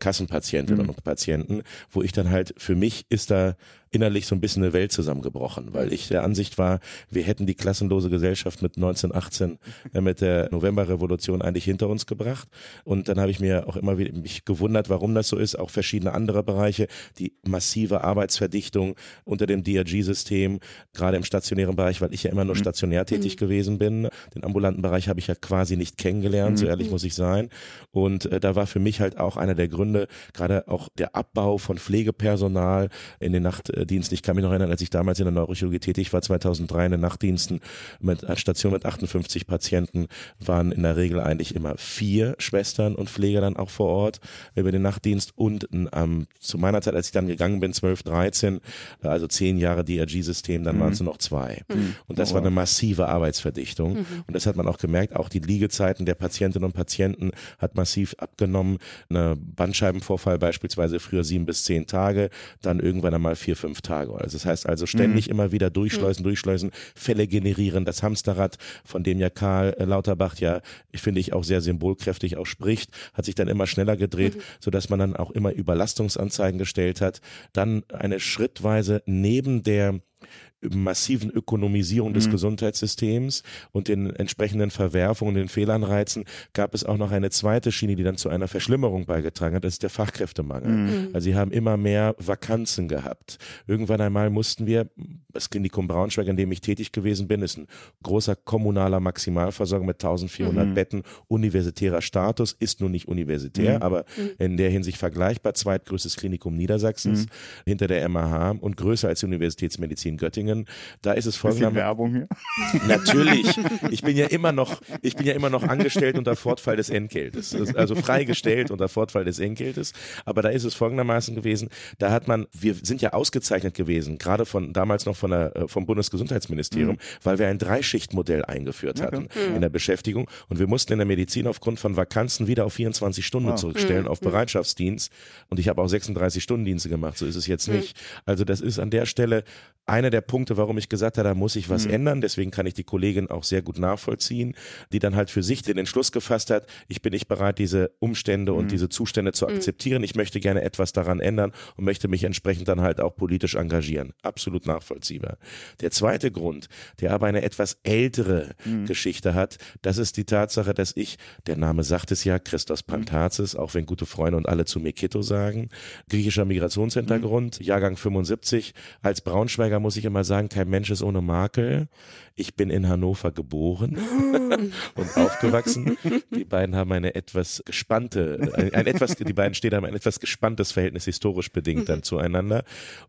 Kassenpatientinnen und Patienten, wo ich dann halt, für mich ist da innerlich so ein bisschen eine Welt zusammengebrochen, weil ich der Ansicht war, wir hätten die klassenlose Gesellschaft mit 1918 äh, mit der Novemberrevolution eigentlich hinter uns gebracht. Und dann habe ich mir auch immer wieder mich gewundert, warum das so ist. Auch verschiedene andere Bereiche, die massive Arbeitsverdichtung unter dem DRG-System, gerade im stationären Bereich, weil ich ja immer nur stationär tätig gewesen bin. Den ambulanten Bereich habe ich ja quasi nicht kennengelernt, so ehrlich muss ich sein. Und äh, da war für mich halt auch einer der Gründe, gerade auch der Abbau von Pflegepersonal in den Nachtdiensten. Ich kann mich noch erinnern, als ich damals in der Neurochirurgie tätig war, 2003 in den Nachtdiensten mit einer Station mit 58 Patienten, waren in der Regel eigentlich immer vier Schwestern und Pfleger dann auch vor Ort über den Nachtdienst und ähm, zu meiner Zeit, als ich dann gegangen bin, 12, 13, äh, also zehn Jahre DRG-System, dann waren es nur noch zwei. Und das war eine massive Arbeitsverdichtung. Und das hat man auch gemerkt, auch die Liegezeiten der Patientinnen und Patienten hat massiv abgenommen. Eine Bandscheibenvorfall beispielsweise früher sieben bis zehn Tage, dann irgendwann einmal vier, fünf Tage. Also das heißt also ständig immer wieder durchschleusen, durchschleusen, Fälle generieren, das Hamsterrad, von dem ja Karl äh, Lauterbach ja, ich finde ich auch sehr symbolkräftig auch spricht, hat sich dann immer schneller gedreht, sodass man dann auch immer Überlastungsanzeigen gestellt hat. Dann eine schrittweise neben der massiven Ökonomisierung des Gesundheitssystems und den entsprechenden Verwerfungen, den Fehlanreizen gab es auch noch eine zweite Schiene, die dann zu einer Verschlimmerung beigetragen hat, das ist der Fachkräftemangel. Also sie haben immer mehr Vakanzen gehabt. Irgendwann einmal mussten wir, das Klinikum Braunschweig, in dem ich tätig gewesen bin, ist ein großer kommunaler Maximalversorger mit 1400 Betten, universitärer Status, ist nun nicht universitär, aber in der Hinsicht vergleichbar, zweitgrößtes Klinikum Niedersachsens, hinter der MAH und größer als die Universitätsmedizin Göttingen. Da ist es folgendermaßen. Werbung hier. Natürlich. Ich bin ja immer noch, ich bin ja immer noch angestellt unter Fortfall des Entgeltes. Also freigestellt unter Fortfall des Entgeltes. Aber da ist es folgendermaßen gewesen. Da hat man, wir sind ja ausgezeichnet gewesen, gerade von damals noch von der, äh, vom Bundesgesundheitsministerium, weil wir ein Dreischichtmodell eingeführt hatten in der Beschäftigung. Und wir mussten in der Medizin aufgrund von Vakanzen wieder auf 24 Stunden Wow. zurückstellen, auf Bereitschaftsdienst. Und ich habe auch 36 Stundendienste gemacht. So ist es jetzt nicht. Also das ist an der Stelle einer der Punkte, warum ich gesagt habe, da muss ich was ändern. Deswegen kann ich die Kollegin auch sehr gut nachvollziehen, die dann halt für sich den Entschluss gefasst hat, ich bin nicht bereit, diese Umstände und diese Zustände zu akzeptieren. Ich möchte gerne etwas daran ändern und möchte mich entsprechend dann halt auch politisch engagieren. Absolut nachvollziehbar. Der zweite Grund, der aber eine etwas ältere Geschichte hat, das ist die Tatsache, dass ich, der Name sagt es ja, Christos Pantazis, auch wenn gute Freunde und alle zu Mekito sagen, griechischer Migrationshintergrund, Jahrgang 75, als Braunschweiger muss ich immer sagen, kein Mensch ist ohne Makel. Ich bin in Hannover geboren und aufgewachsen. Die beiden haben eine etwas gespannte, ein, ein etwas, die beiden Städte haben ein etwas gespanntes Verhältnis historisch bedingt dann zueinander.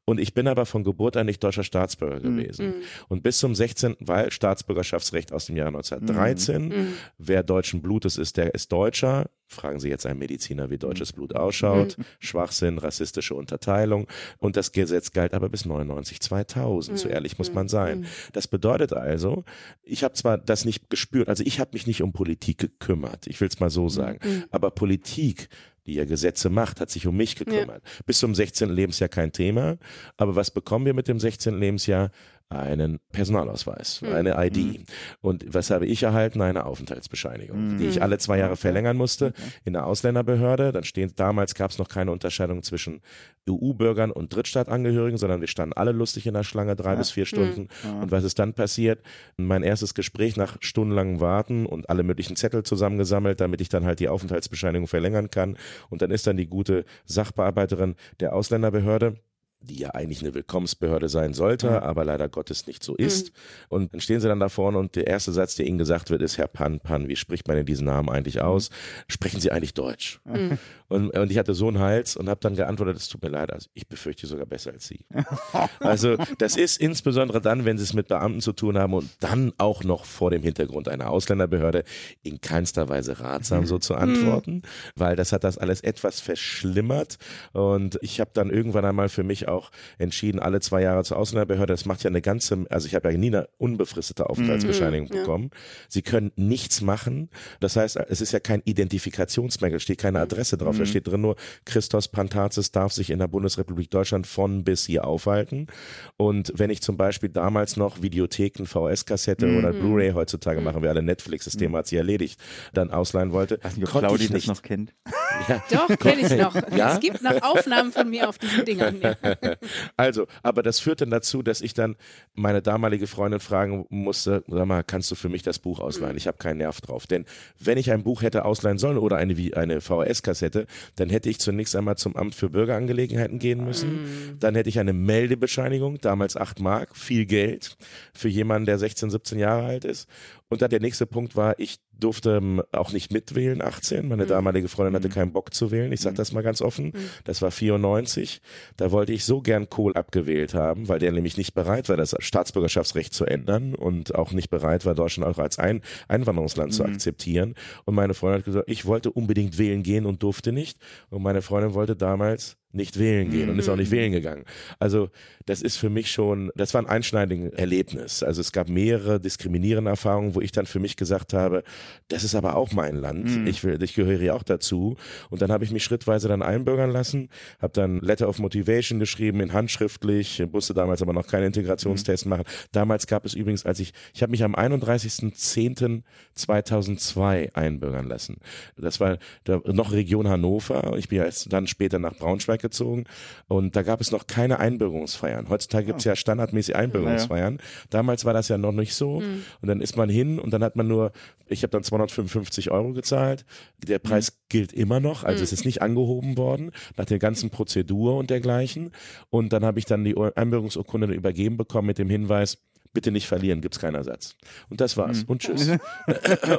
Und ich bin aber von Geburt an nicht deutscher Staatsbürger gewesen. Und bis zum 16. weil Staatsbürgerschaftsrecht aus dem Jahr 1913. Wer deutschen Blutes ist, der ist Deutscher. Fragen Sie jetzt einen Mediziner, wie deutsches Blut ausschaut. Schwachsinn, rassistische Unterteilung. Und das Gesetz galt aber bis 99, 2000. So ehrlich muss man sein. Das bedeutet also, ich habe zwar das nicht gespürt, also ich habe mich nicht um Politik gekümmert. Ich will es mal so sagen. Aber Politik die ja Gesetze macht, hat sich um mich gekümmert. Bis zum 16. Lebensjahr kein Thema. Aber was bekommen wir mit dem 16. Lebensjahr? Einen Personalausweis, Mhm. eine ID. Mhm. Und was habe ich erhalten? Eine Aufenthaltsbescheinigung, Mhm. die ich alle zwei Jahre Okay. verlängern musste in der Ausländerbehörde. Dann stehen, damals gab es noch keine Unterscheidung zwischen EU-Bürgern und Drittstaatangehörigen, sondern wir standen alle lustig in der Schlange, drei Ja. bis vier Stunden. Ja. Und was ist dann passiert? Mein erstes Gespräch nach stundenlangem Warten und alle möglichen Zettel zusammengesammelt, damit ich dann halt die Aufenthaltsbescheinigung verlängern kann. Und dann ist dann die gute Sachbearbeiterin der Ausländerbehörde die ja eigentlich eine Willkommensbehörde sein sollte, Ja. aber leider Gottes nicht so ist. Und dann stehen sie dann da vorne und der erste Satz, der ihnen gesagt wird, ist Herr Pan Pan, wie spricht man denn diesen Namen eigentlich aus? Sprechen Sie eigentlich Deutsch? Mhm. Und, und ich hatte so einen Hals und habe dann geantwortet, es tut mir leid, also ich befürchte sogar besser als Sie. Also das ist insbesondere dann, wenn Sie es mit Beamten zu tun haben und dann auch noch vor dem Hintergrund einer Ausländerbehörde in keinster Weise ratsam so zu antworten, weil das hat das alles etwas verschlimmert und ich habe dann irgendwann einmal für mich auch entschieden, alle zwei Jahre zur Ausländerbehörde, das macht ja eine ganze, also ich habe ja nie eine unbefristete Aufenthaltsbescheinigung Mhm, ja. bekommen. Sie können nichts machen, das heißt, es ist ja kein Identifikationsmerkmal, steht keine Adresse drauf, da steht drin nur, Christos Pantazis darf sich in der Bundesrepublik Deutschland von bis hier aufhalten. Und wenn ich zum Beispiel damals noch Videotheken, VS-Kassette oder Blu-ray, heutzutage machen wir alle Netflix, das Thema hat sich erledigt, dann ausleihen wollte, Ich weiß nicht, ob konnte Claudi ich das noch kennt. Ja. Doch, kenne ich noch. Ja? Es gibt noch Aufnahmen von mir auf diesen Dingern. Ja. Also, aber das führt dann dazu, dass ich dann meine damalige Freundin fragen musste, sag mal, kannst du für mich das Buch ausleihen? Ich habe keinen Nerv drauf. Denn wenn ich ein Buch hätte ausleihen sollen oder eine, eine VHS-Kassette, dann hätte ich zunächst einmal zum Amt für Bürgerangelegenheiten gehen müssen. Dann hätte ich eine Meldebescheinigung, damals 8 Mark, viel Geld für jemanden, der 16, 17 Jahre alt ist. Und dann der nächste Punkt war, ich durfte ähm, auch nicht mitwählen, 18. Meine damalige Freundin hatte keinen Bock zu wählen. Ich sage das mal ganz offen. Das war 94. Da wollte ich so gern Kohl abgewählt haben, weil der nämlich nicht bereit war, das Staatsbürgerschaftsrecht zu ändern und auch nicht bereit war, Deutschland auch als ein Einwanderungsland zu akzeptieren. Und meine Freundin hat gesagt, ich wollte unbedingt wählen gehen und durfte nicht. Und meine Freundin wollte damals nicht wählen gehen und ist auch nicht wählen gegangen. Also das ist für mich schon, das war ein einschneidiges Erlebnis. Also es gab mehrere diskriminierende Erfahrungen, wo ich dann für mich gesagt habe, das ist aber auch mein Land. Ich will, ich gehöre ja auch dazu. Und dann habe ich mich schrittweise dann einbürgern lassen, habe dann Letter of Motivation geschrieben, in handschriftlich, musste damals aber noch keinen Integrationstest machen. Damals gab es übrigens, als ich, ich habe mich am 31.10.2002 einbürgern lassen. Das war noch Region Hannover. Ich bin ja dann später nach Braunschweig gezogen und da gab es noch keine Einbürgerungsfeiern. Heutzutage gibt es ja standardmäßig Einbürgerungsfeiern. Damals war das ja noch nicht so. Und dann ist man hin und dann hat man nur, ich habe dann 255 Euro gezahlt. Der Preis gilt immer noch, also es ist nicht angehoben worden nach der ganzen Prozedur und dergleichen. Und dann habe ich dann die Einbürgerungsurkunde übergeben bekommen mit dem Hinweis, bitte nicht verlieren, gibt's keinen Ersatz. Und das war's. Und tschüss.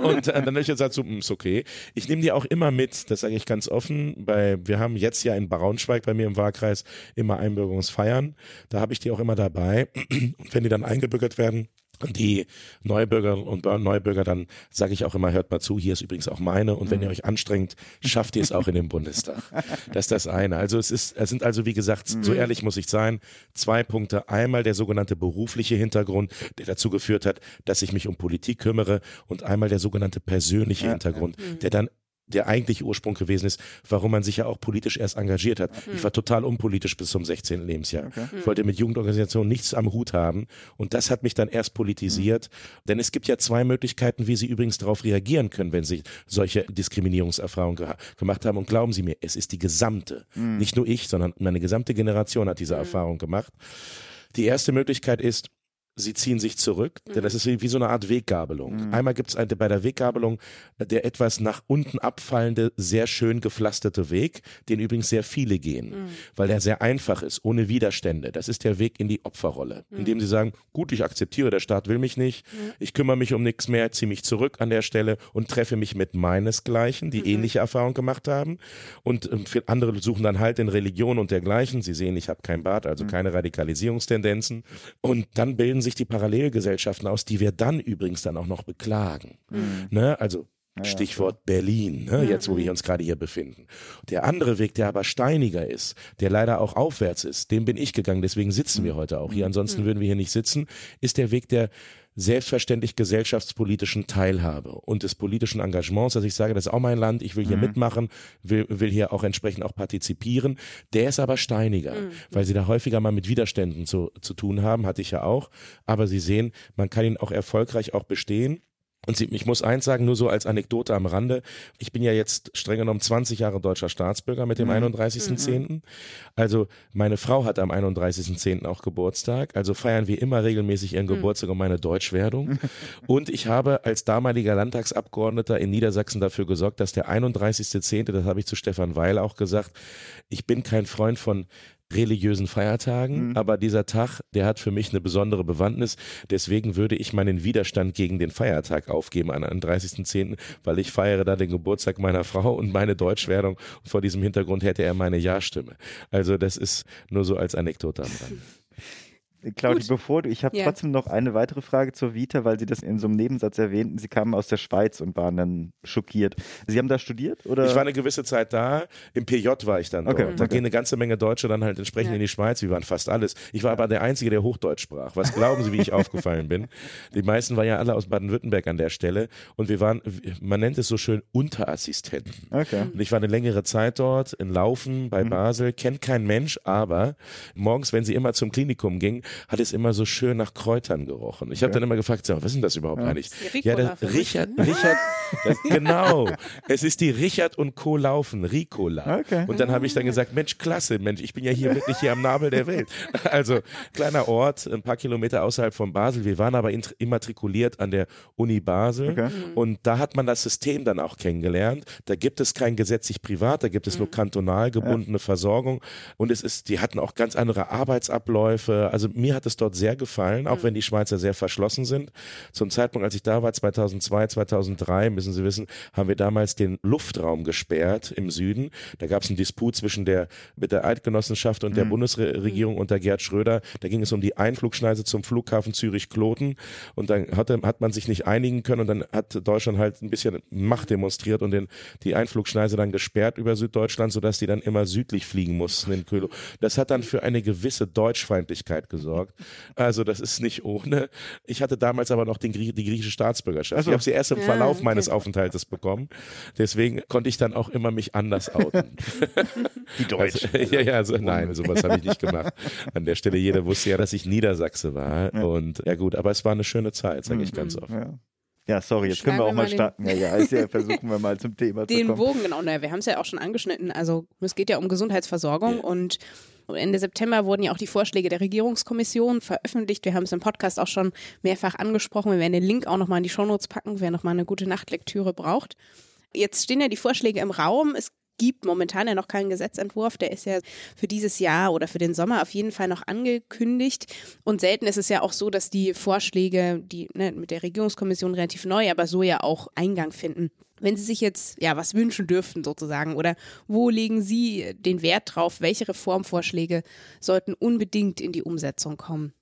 und äh, dann habe ich gesagt, so, "Mm, ist okay. Ich nehme die auch immer mit, das sage ich ganz offen, bei, wir haben jetzt ja in Braunschweig bei mir im Wahlkreis immer Einbürgerungsfeiern. Da habe ich die auch immer dabei. Und wenn die dann eingebürgert werden, die Neubürger und Neubürger, dann sage ich auch immer, hört mal zu, hier ist übrigens auch meine und wenn ihr euch anstrengt, schafft ihr es auch in den Bundestag. Das ist das eine. Also es ist, es sind also wie gesagt, so ehrlich muss ich sein, zwei Punkte. Einmal der sogenannte berufliche Hintergrund, der dazu geführt hat, dass ich mich um Politik kümmere und einmal der sogenannte persönliche Hintergrund, der dann der eigentliche Ursprung gewesen ist, warum man sich ja auch politisch erst engagiert hat. Ich war total unpolitisch bis zum 16. Lebensjahr. Ich wollte mit Jugendorganisationen nichts am Hut haben und das hat mich dann erst politisiert. Denn es gibt ja zwei Möglichkeiten, wie Sie übrigens darauf reagieren können, wenn Sie solche Diskriminierungserfahrungen geha gemacht haben. Und glauben Sie mir, es ist die gesamte, nicht nur ich, sondern meine gesamte Generation hat diese Erfahrung gemacht. Die erste Möglichkeit ist, Sie ziehen sich zurück, denn das ist wie, so eine Art Weggabelung. Einmal gibt es bei der Weggabelung äh, der etwas nach unten abfallende, sehr schön gepflasterte Weg, den übrigens sehr viele gehen, weil der sehr einfach ist, ohne Widerstände. Das ist der Weg in die Opferrolle, indem sie sagen, gut, ich akzeptiere, der Staat will mich nicht, ich kümmere mich um nichts mehr, ziehe mich zurück an der Stelle und treffe mich mit meinesgleichen, die ähnliche Erfahrungen gemacht haben. Und ähm, andere suchen dann halt in Religion und dergleichen. Sie sehen, ich habe kein Bart, also keine Radikalisierungstendenzen. Und dann bilden sich die Parallelgesellschaften aus, die wir dann übrigens dann auch noch beklagen. Ne? Also Stichwort Berlin, ne, jetzt wo wir uns gerade hier befinden. Der andere Weg, der aber steiniger ist, der leider auch aufwärts ist, den bin ich gegangen, deswegen sitzen wir heute auch hier, ansonsten würden wir hier nicht sitzen, ist der Weg der selbstverständlich gesellschaftspolitischen Teilhabe und des politischen Engagements, dass ich sage, das ist auch mein Land, ich will hier Mhm. mitmachen, will, will hier auch entsprechend auch partizipieren. Der ist aber steiniger, weil sie da häufiger mal mit Widerständen zu, zu tun haben, hatte ich ja auch. Aber Sie sehen, man kann ihn auch erfolgreich auch bestehen. Und sie, ich muss eins sagen, nur so als Anekdote am Rande. Ich bin ja jetzt streng genommen 20 Jahre deutscher Staatsbürger mit dem 31.10. Also meine Frau hat am 31.10. auch Geburtstag. Also feiern wir immer regelmäßig ihren Geburtstag und meine Deutschwerdung. Und ich habe als damaliger Landtagsabgeordneter in Niedersachsen dafür gesorgt, dass der 31.10., das habe ich zu Stefan Weil auch gesagt, ich bin kein Freund von religiösen Feiertagen, aber dieser Tag, der hat für mich eine besondere Bewandtnis. Deswegen würde ich meinen Widerstand gegen den Feiertag aufgeben an am 30.10., weil ich feiere da den Geburtstag meiner Frau und meine Deutschwerdung. Und vor diesem Hintergrund hätte er meine Ja-Stimme. Also das ist nur so als Anekdote am Rand. Claudia, Gut. bevor du, ich habe Ja. trotzdem noch eine weitere Frage zur Vita, weil Sie das in so einem Nebensatz erwähnten. Sie kamen aus der Schweiz und waren dann schockiert. Sie haben da studiert oder? Ich war eine gewisse Zeit da, im PJ war ich dann dort. Okay, Da okay. gehen eine ganze Menge Deutsche dann halt entsprechend Ja. in die Schweiz, wir waren fast alles. Ich war aber der Einzige, der Hochdeutsch sprach. Was glauben Sie, wie ich aufgefallen bin? Die meisten waren ja alle aus Baden-Württemberg an der Stelle und wir waren, man nennt es so schön, Unterassistenten. okay. Und ich war eine längere Zeit dort in Laufen bei Basel, kennt kein Mensch, aber morgens, wenn sie immer zum Klinikum ging, hat es immer so schön nach Kräutern gerochen. Ich habe dann immer gefragt, was ist denn das überhaupt eigentlich? Die Ja, das, Richard? Richard, das, genau. Es ist die Richard und Co. Laufen, Ricola. Okay. Und dann habe ich dann gesagt, Mensch, klasse, Mensch, ich bin ja hier wirklich hier am Nabel der Welt. Also kleiner Ort, ein paar Kilometer außerhalb von Basel. Wir waren aber immatrikuliert an der Uni Basel Okay. und da hat man das System dann auch kennengelernt. Da gibt es kein gesetzlich privat, da gibt es nur kantonal gebundene Versorgung und es ist, die hatten auch ganz andere Arbeitsabläufe. Also mir hat es dort sehr gefallen, auch wenn die Schweizer sehr verschlossen sind. Zum Zeitpunkt, als ich da war, 2002, 2003, müssen Sie wissen, haben wir damals den Luftraum gesperrt im Süden. Da gab es einen Disput zwischen der, mit der Eidgenossenschaft und der Bundesregierung unter Gerd Schröder. Da ging es um die Einflugschneise zum Flughafen Zürich-Kloten und dann hatte, hat man sich nicht einigen können und dann hat Deutschland halt ein bisschen Macht demonstriert und den, die Einflugschneise dann gesperrt über Süddeutschland, sodass die dann immer südlich fliegen mussten in Kölo. Das hat dann für eine gewisse Deutschfeindlichkeit gesorgt. Also das ist nicht ohne. Ich hatte damals aber noch den, Grie- die griechische Staatsbürgerschaft. Ach so. Ich habe sie erst im Ja, Verlauf okay. meines Aufenthaltes bekommen. Deswegen konnte ich dann auch immer mich anders outen. Die Deutschen. Also, ja, ja, also, nein, sowas habe ich nicht gemacht. An der Stelle, jeder wusste ja, dass ich Niedersachse war. Und ja gut, aber es war eine schöne Zeit, sage ich ganz offen. Ja. ja, sorry, jetzt können wir auch mal mal den- starten. Ja, ja, also, ja, versuchen wir mal zum Thema zu Den kommen. Bogen, genau. Naja, wir haben es ja auch schon angeschnitten. Also es geht ja um Gesundheitsversorgung und Ende September wurden ja auch die Vorschläge der Regierungskommission veröffentlicht. Wir haben es im Podcast auch schon mehrfach angesprochen. Wir werden den Link auch nochmal in die Shownotes packen, wer nochmal eine gute Nachtlektüre braucht. Jetzt stehen ja die Vorschläge im Raum. Es gibt momentan ja noch keinen Gesetzentwurf. Der ist ja für dieses Jahr oder für den Sommer auf jeden Fall noch angekündigt. Und selten ist es ja auch so, dass die Vorschläge, die ne, mit der Regierungskommission relativ neu, aber so ja auch Eingang finden. Wenn Sie sich jetzt ja was wünschen dürften sozusagen oder wo legen Sie den Wert drauf? Welche Reformvorschläge sollten unbedingt in die Umsetzung kommen?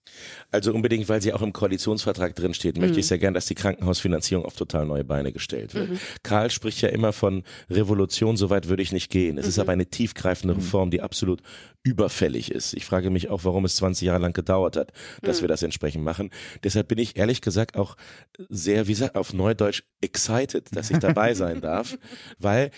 Also unbedingt, weil sie auch im Koalitionsvertrag drinsteht, möchte ich sehr gern, dass die Krankenhausfinanzierung auf total neue Beine gestellt wird. Karl spricht ja immer von Revolution, so weit würde ich nicht gehen. Es ist aber eine tiefgreifende Reform, die absolut überfällig ist. Ich frage mich auch, warum es 20 Jahre lang gedauert hat, dass wir das entsprechend machen. Deshalb bin ich ehrlich gesagt auch sehr, wie gesagt, auf Neudeutsch excited, dass ich dabei sein darf, weil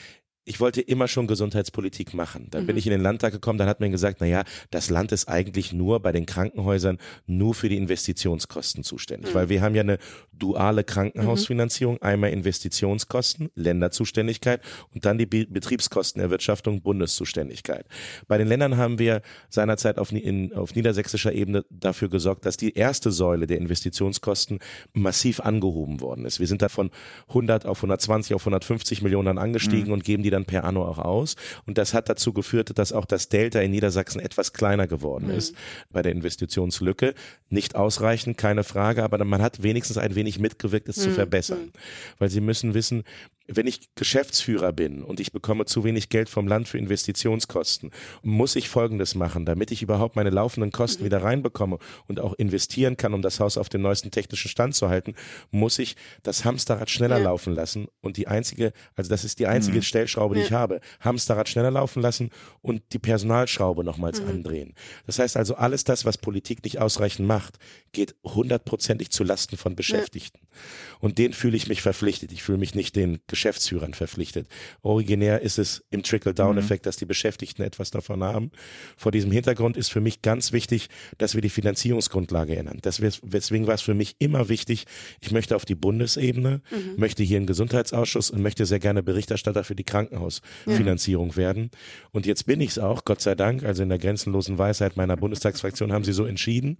ich wollte immer schon Gesundheitspolitik machen. Dann bin ich in den Landtag gekommen, dann hat man gesagt, na ja, das Land ist eigentlich nur bei den Krankenhäusern nur für die Investitionskosten zuständig, weil wir haben ja eine duale Krankenhausfinanzierung, einmal Investitionskosten, Länderzuständigkeit und dann die Be Betriebskostenerwirtschaftung, Bundeszuständigkeit. Bei den Ländern haben wir seinerzeit auf, in, auf niedersächsischer Ebene dafür gesorgt, dass die erste Säule der Investitionskosten massiv angehoben worden ist. Wir sind da von 100 auf 120 auf 150 Millionen angestiegen und geben die dann per Anno auch aus. Und das hat dazu geführt, dass auch das Delta in Niedersachsen etwas kleiner geworden ist bei der Investitionslücke. Nicht ausreichend, keine Frage, aber man hat wenigstens ein wenig mitgewirkt, es zu verbessern. Weil Sie müssen wissen, wenn ich Geschäftsführer bin und ich bekomme zu wenig Geld vom Land für Investitionskosten, muss ich Folgendes machen, damit ich überhaupt meine laufenden Kosten wieder reinbekomme und auch investieren kann, um das Haus auf den neuesten technischen Stand zu halten, muss ich das Hamsterrad schneller ja. laufen lassen und die einzige, also das ist die einzige mhm. Stellschraube, die ja. ich habe, Hamsterrad schneller laufen lassen und die Personalschraube nochmals mhm. andrehen. Das heißt also, alles das, was Politik nicht ausreichend macht, geht hundertprozentig zu Lasten von Beschäftigten. Ja. Und den fühle ich mich verpflichtet. Ich fühle mich nicht den Geschäftsführern verpflichtet. Originär ist es im Trickle-Down-Effekt, mhm. dass die Beschäftigten etwas davon haben. Vor diesem Hintergrund ist für mich ganz wichtig, dass wir die Finanzierungsgrundlage ändern. Das deswegen war es für mich immer wichtig, ich möchte auf die Bundesebene, mhm. möchte hier einen Gesundheitsausschuss und möchte sehr gerne Berichterstatter für die Krankenhausfinanzierung ja. werden. Und jetzt bin ich es auch, Gott sei Dank, also in der grenzenlosen Weisheit meiner Bundestagsfraktion haben sie so entschieden.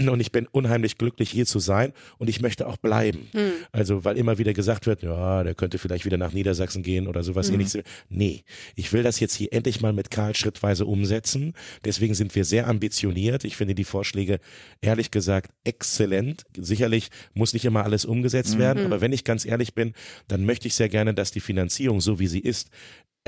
Und ich bin unheimlich glücklich, hier zu sein und ich möchte auch bleiben. Mhm. Also, weil immer wieder gesagt wird, ja, der könnte vielleicht wieder nach Niedersachsen gehen oder sowas mhm. ähnliches. Nee, ich will das jetzt hier endlich mal mit Karl schrittweise umsetzen. Deswegen sind wir sehr ambitioniert. Ich finde die Vorschläge ehrlich gesagt exzellent. Sicherlich muss nicht immer alles umgesetzt mhm. werden, aber wenn ich ganz ehrlich bin, dann möchte ich sehr gerne, dass die Finanzierung, so wie sie ist,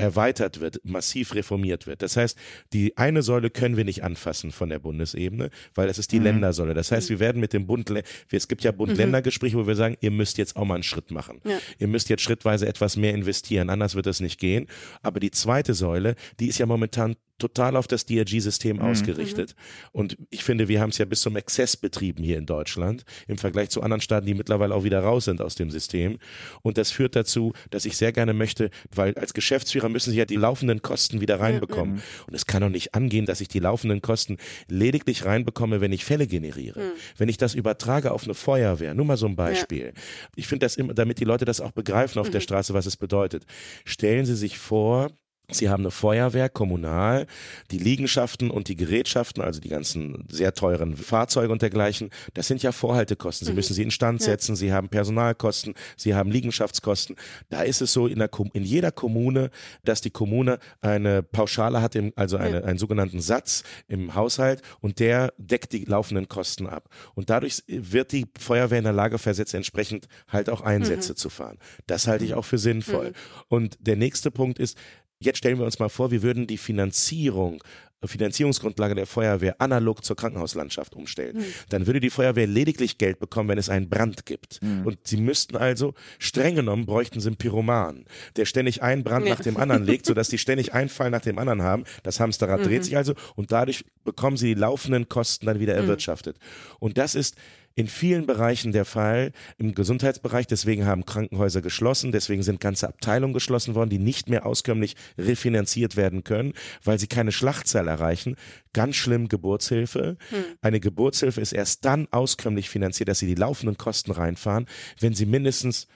erweitert wird, massiv reformiert wird. Das heißt, die eine Säule können wir nicht anfassen von der Bundesebene, weil das ist die mhm. Ländersäule. Das heißt, wir werden mit dem Bund, es gibt ja Bund-Länder-Gespräche, wo wir sagen, ihr müsst jetzt auch mal einen Schritt machen. Ja. Ihr müsst jetzt schrittweise etwas mehr investieren, anders wird das nicht gehen. Aber die zweite Säule, die ist ja momentan total auf das DRG-System mhm. ausgerichtet. Und ich finde, wir haben es ja bis zum Exzess betrieben hier in Deutschland, im Vergleich zu anderen Staaten, die mittlerweile auch wieder raus sind aus dem System. Und das führt dazu, dass ich sehr gerne möchte, weil als Geschäftsführer müssen Sie ja die laufenden Kosten wieder reinbekommen. Mhm. Und es kann doch nicht angehen, dass ich die laufenden Kosten lediglich reinbekomme, wenn ich Fälle generiere. Mhm. Wenn ich das übertrage auf eine Feuerwehr, nur mal so ein Beispiel. Ja. Ich finde das immer, damit die Leute das auch begreifen auf der mhm. Straße, was es bedeutet. Stellen Sie sich vor, Sie haben eine Feuerwehr, kommunal, die Liegenschaften und die Gerätschaften, also die ganzen sehr teuren Fahrzeuge und dergleichen, das sind ja Vorhaltekosten. Sie mhm. müssen sie instand setzen, ja. Sie haben Personalkosten, Sie haben Liegenschaftskosten. Da ist es so in, der, in jeder Kommune, dass die Kommune eine Pauschale hat, also eine, ja. einen sogenannten Satz im Haushalt und der deckt die laufenden Kosten ab. Und dadurch wird die Feuerwehr in der Lage versetzt, entsprechend halt auch Einsätze mhm. zu fahren. Das halte ich mhm. auch für sinnvoll. Mhm. Und der nächste Punkt ist, Jetzt stellen wir uns mal vor, wir würden die Finanzierung Finanzierungsgrundlage der Feuerwehr analog zur Krankenhauslandschaft umstellen. Mhm. Dann würde die Feuerwehr lediglich Geld bekommen, wenn es einen Brand gibt. Mhm. Und sie müssten also, streng genommen, bräuchten sie einen Pyroman, der ständig einen Brand ja. nach dem anderen legt, sodass die ständig einen Fall nach dem anderen haben. Das Hamsterrad mhm. dreht sich also und dadurch bekommen sie die laufenden Kosten dann wieder mhm. erwirtschaftet. Und das ist in vielen Bereichen der Fall. Im Gesundheitsbereich, deswegen haben Krankenhäuser geschlossen, deswegen sind ganze Abteilungen geschlossen worden, die nicht mehr auskömmlich refinanziert werden können, weil sie keine Schlachtzahl erreichen. Ganz schlimm Geburtshilfe. Hm. Eine Geburtshilfe ist erst dann auskömmlich finanziert, dass sie die laufenden Kosten reinfahren, wenn sie mindestens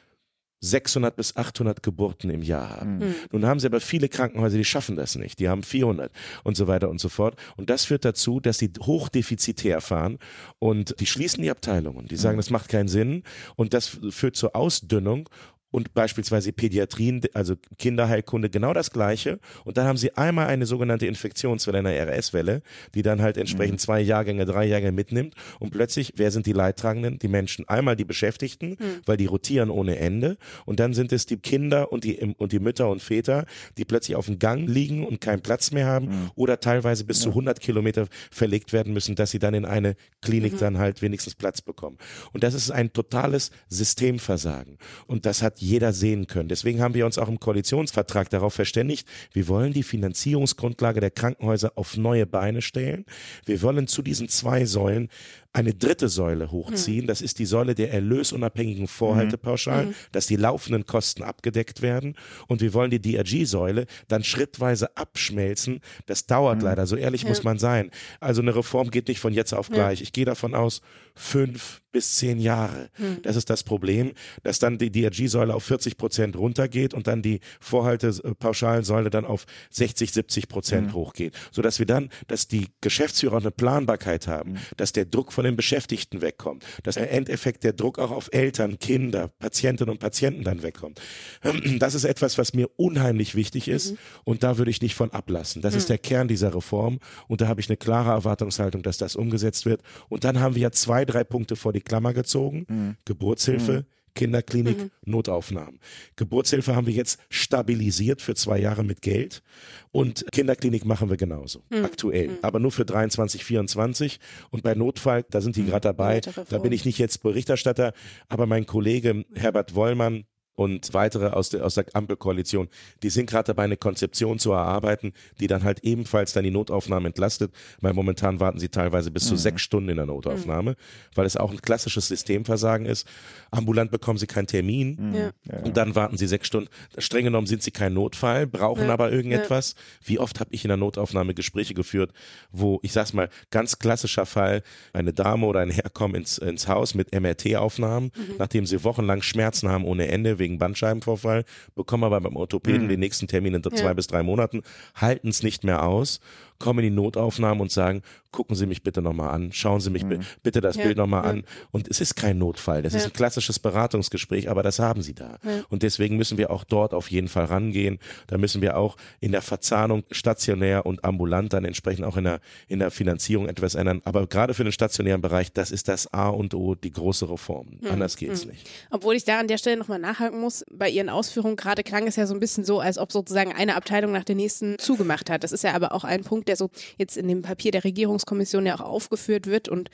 600 bis 800 Geburten im Jahr haben. Mhm. Nun haben sie aber viele Krankenhäuser, die schaffen das nicht. Die haben 400 und so weiter und so fort. Und das führt dazu, dass sie hochdefizitär fahren und die schließen die Abteilungen. Die sagen, mhm. das macht keinen Sinn und das führt zur Ausdünnung und beispielsweise Pädiatrien, also Kinderheilkunde, genau das Gleiche. Und dann haben sie einmal eine sogenannte Infektionswelle, eine RS-Welle, die dann halt entsprechend mhm. zwei Jahrgänge, drei Jahrgänge mitnimmt. Und plötzlich, wer sind die Leidtragenden? Die Menschen. Einmal die Beschäftigten, mhm. weil die rotieren ohne Ende. Und dann sind es die Kinder und die, und die Mütter und Väter, die plötzlich auf dem Gang liegen und keinen Platz mehr haben mhm. oder teilweise bis ja. zu 100 Kilometer verlegt werden müssen, dass sie dann in eine Klinik mhm. dann halt wenigstens Platz bekommen. Und das ist ein totales Systemversagen. Und das hat jeder sehen können. Deswegen haben wir uns auch im Koalitionsvertrag darauf verständigt, wir wollen die Finanzierungsgrundlage der Krankenhäuser auf neue Beine stellen. Wir wollen zu diesen zwei Säulen eine dritte Säule hochziehen. Mhm. Das ist die Säule der erlösunabhängigen Vorhaltepauschalen, mhm. dass die laufenden Kosten abgedeckt werden. Und wir wollen die DRG-Säule dann schrittweise abschmelzen. Das dauert mhm. leider, so ehrlich ja. muss man sein. Also eine Reform geht nicht von jetzt auf gleich. Ja. Ich gehe davon aus, fünf bis zehn Jahre. Mhm. Das ist das Problem, dass dann die DRG-Säule auf 40 Prozent runtergeht und dann die Vorhaltepauschalsäule dann auf 60, 70 Prozent mhm. hochgeht. Sodass wir dann, dass die Geschäftsführer eine Planbarkeit haben, mhm. dass der Druck von den Beschäftigten wegkommt, dass im Endeffekt der Druck auch auf Eltern, Kinder, Patientinnen und Patienten dann wegkommt. Das ist etwas, was mir unheimlich wichtig ist mhm. und da würde ich nicht von ablassen. Das mhm. ist der Kern dieser Reform und da habe ich eine klare Erwartungshaltung, dass das umgesetzt wird. Und dann haben wir ja zwei, drei Punkte vor die Klammer gezogen. Mhm. Geburtshilfe, Kinderklinik, Mhm. Notaufnahmen. Geburtshilfe haben wir jetzt stabilisiert für zwei Jahre mit Geld und Kinderklinik machen wir genauso, Mhm. aktuell. Aber nur für 23, 24 und bei Notfall, da sind die gerade dabei, da bin ich nicht jetzt Berichterstatter, aber mein Kollege Herbert Wollmann, und weitere aus der, aus der Ampelkoalition, die sind gerade dabei, eine Konzeption zu erarbeiten, die dann halt ebenfalls dann die Notaufnahme entlastet, weil momentan warten sie teilweise bis zu sechs Stunden in der Notaufnahme, weil es auch ein klassisches Systemversagen ist. Ambulant bekommen sie keinen Termin Ja. und dann warten sie sechs Stunden. Streng genommen sind sie kein Notfall, brauchen Ja, aber irgendetwas. Wie oft habe ich in der Notaufnahme Gespräche geführt, wo, ich sag's mal, ganz klassischer Fall, eine Dame oder ein Herr kommen ins, ins Haus mit MRT-Aufnahmen, nachdem sie wochenlang Schmerzen haben ohne Ende wegen Bandscheibenvorfall, bekommen aber beim Orthopäden den nächsten Termin in zwei bis drei Monaten, halten es nicht mehr aus, kommen in die Notaufnahme und sagen, gucken Sie mich bitte nochmal an, schauen Sie mich bi- bitte das Ja, Bild nochmal ja. an. Und es ist kein Notfall, das ist Ja. ein klassisches Beratungsgespräch, aber das haben Sie da. Und deswegen müssen wir auch dort auf jeden Fall rangehen. Da müssen wir auch in der Verzahnung stationär und ambulant dann entsprechend auch in der, in der Finanzierung etwas ändern. Aber gerade für den stationären Bereich, das ist das A und O, die große Reform. Anders geht's nicht. Obwohl ich da an der Stelle nochmal nachhaken muss, bei Ihren Ausführungen gerade klang es ja so ein bisschen so, als ob sozusagen eine Abteilung nach der nächsten zugemacht hat. Das ist ja aber auch ein Punkt, der so jetzt in dem Papier der Regierungskommission ja auch aufgeführt wird und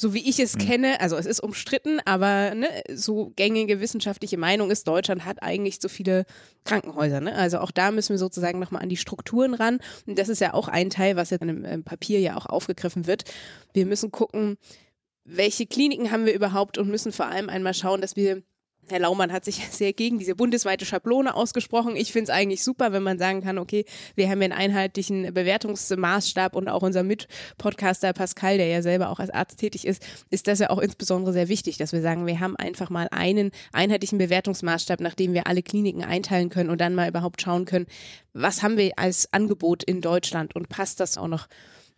so wie ich es kenne, also es ist umstritten, aber ne, so gängige wissenschaftliche Meinung ist, Deutschland hat eigentlich so viele Krankenhäuser. Ne? Also auch da müssen wir sozusagen nochmal an die Strukturen ran. Und das ist ja auch ein Teil, was jetzt in dem ähm, Papier ja auch aufgegriffen wird. Wir müssen gucken, welche Kliniken haben wir überhaupt und müssen vor allem einmal schauen, dass wir Herr Laumann hat sich sehr gegen diese bundesweite Schablone ausgesprochen. Ich finde es eigentlich super, wenn man sagen kann, okay, wir haben einen einheitlichen Bewertungsmaßstab und auch unser Mitpodcaster Pascal, der ja selber auch als Arzt tätig ist, ist das ja auch insbesondere sehr wichtig, dass wir sagen, wir haben einfach mal einen einheitlichen Bewertungsmaßstab, nach dem wir alle Kliniken einteilen können und dann mal überhaupt schauen können, was haben wir als Angebot in Deutschland und passt das auch noch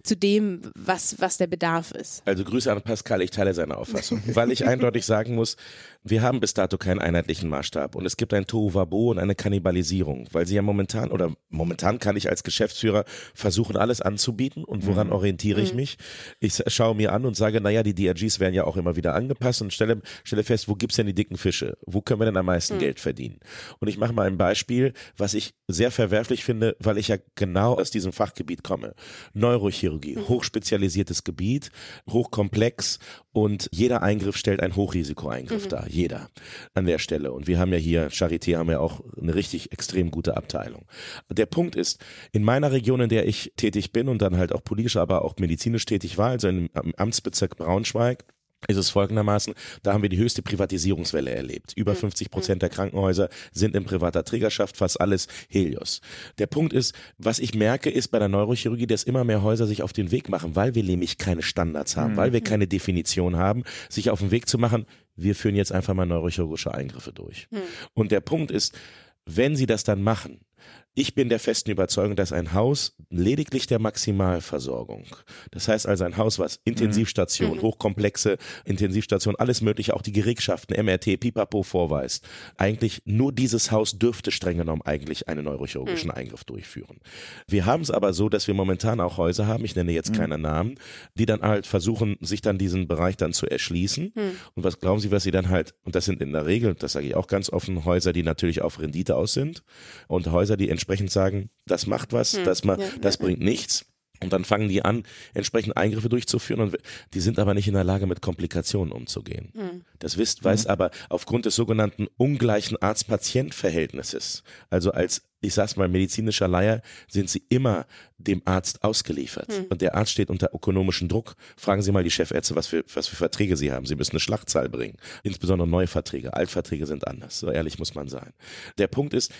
zu dem, was, was der Bedarf ist. Also Grüße an Pascal, ich teile seine Auffassung, weil ich eindeutig sagen muss, wir haben bis dato keinen einheitlichen Maßstab und es gibt ein Tohuwabo und eine Kannibalisierung, weil sie ja momentan oder momentan kann ich als Geschäftsführer versuchen, alles anzubieten und woran orientiere ich mich? Ich schaue mir an und sage, naja, die DRGs werden ja auch immer wieder angepasst und stelle, stelle fest, wo gibt's denn die dicken Fische? Wo können wir denn am meisten Geld verdienen? Und ich mache mal ein Beispiel, was ich sehr verwerflich finde, weil ich ja genau aus diesem Fachgebiet komme. Neurochirurgie, hochspezialisiertes Gebiet, hochkomplex und jeder Eingriff stellt einen Hochrisikoeingriff dar. Jeder an der Stelle. Und wir haben ja hier, Charité haben ja auch eine richtig extrem gute Abteilung. Der Punkt ist, in meiner Region, in der ich tätig bin und dann halt auch politisch, aber auch medizinisch tätig war, also im Amtsbezirk Braunschweig, ist es folgendermaßen, da haben wir die höchste Privatisierungswelle erlebt. Über 50 Prozent der Krankenhäuser sind in privater Trägerschaft, fast alles Helios. Der Punkt ist, was ich merke, ist bei der Neurochirurgie, dass immer mehr Häuser sich auf den Weg machen, weil wir nämlich keine Standards haben, weil wir keine Definition haben, sich auf den Weg zu machen, wir führen jetzt einfach mal neurochirurgische Eingriffe durch. Und der Punkt ist, wenn sie das dann machen, ich bin der festen Überzeugung, dass ein Haus lediglich der Maximalversorgung, das heißt also ein Haus, was Intensivstation, hochkomplexe Intensivstation, alles mögliche, auch die Gerätschaften, MRT, Pipapo vorweist, eigentlich nur dieses Haus dürfte streng genommen eigentlich einen neurochirurgischen Eingriff durchführen. Wir haben es aber so, dass wir momentan auch Häuser haben, ich nenne jetzt keine Namen, die dann halt versuchen, sich dann diesen Bereich dann zu erschließen. Und was glauben Sie, was sie dann halt, und das sind in der Regel, das sage ich auch ganz offen, Häuser, die natürlich auf Rendite aus sind und Häuser, die entsprechend sagen, das macht was, das, ma, ja, das bringt nichts. Und dann fangen die an, entsprechend Eingriffe durchzuführen und die sind aber nicht in der Lage, mit Komplikationen umzugehen. Das wisst, weiß aber aufgrund des sogenannten ungleichen Arzt-Patient-Verhältnisses, also als ich sag's mal, medizinischer Laie, sind sie immer dem Arzt ausgeliefert. Und der Arzt steht unter ökonomischem Druck. Fragen Sie mal die Chefärzte, was für, was für Verträge sie haben. Sie müssen eine Schlachtzahl bringen. Insbesondere neue Verträge. Altverträge sind anders. So ehrlich muss man sein. Der Punkt ist,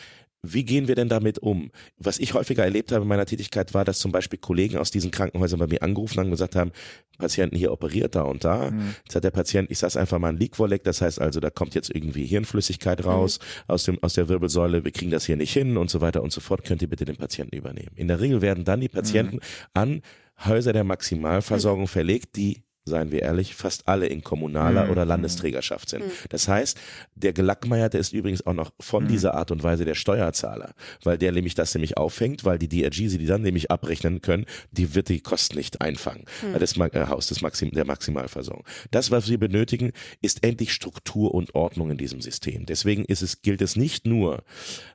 wie gehen wir denn damit um? Was ich häufiger erlebt habe in meiner Tätigkeit war, dass zum Beispiel Kollegen aus diesen Krankenhäusern bei mir angerufen haben und gesagt haben, Patienten hier operiert da und da. Jetzt hat der Patient, ich sag's einfach mal, ein Leak-Vorleck, das heißt also, da kommt jetzt irgendwie Hirnflüssigkeit raus aus, dem, aus der Wirbelsäule, wir kriegen das hier nicht hin und so weiter und so fort, könnt ihr bitte den Patienten übernehmen. In der Regel werden dann die Patienten an Häuser der Maximalversorgung verlegt, die seien wir ehrlich, fast alle in kommunaler Mhm. oder Landesträgerschaft sind. Mhm. Das heißt, der Gelackmeierte ist übrigens auch noch von Mhm. dieser Art und Weise der Steuerzahler, weil der nämlich das nämlich auffängt, weil die DRG sie die dann nämlich abrechnen können, die wird die Kosten nicht einfangen. Mhm. Das Ma- äh, Haus des Maxim der Maximalversorgung. Das, was wir benötigen, ist endlich Struktur und Ordnung in diesem System. Deswegen ist es, gilt es nicht nur,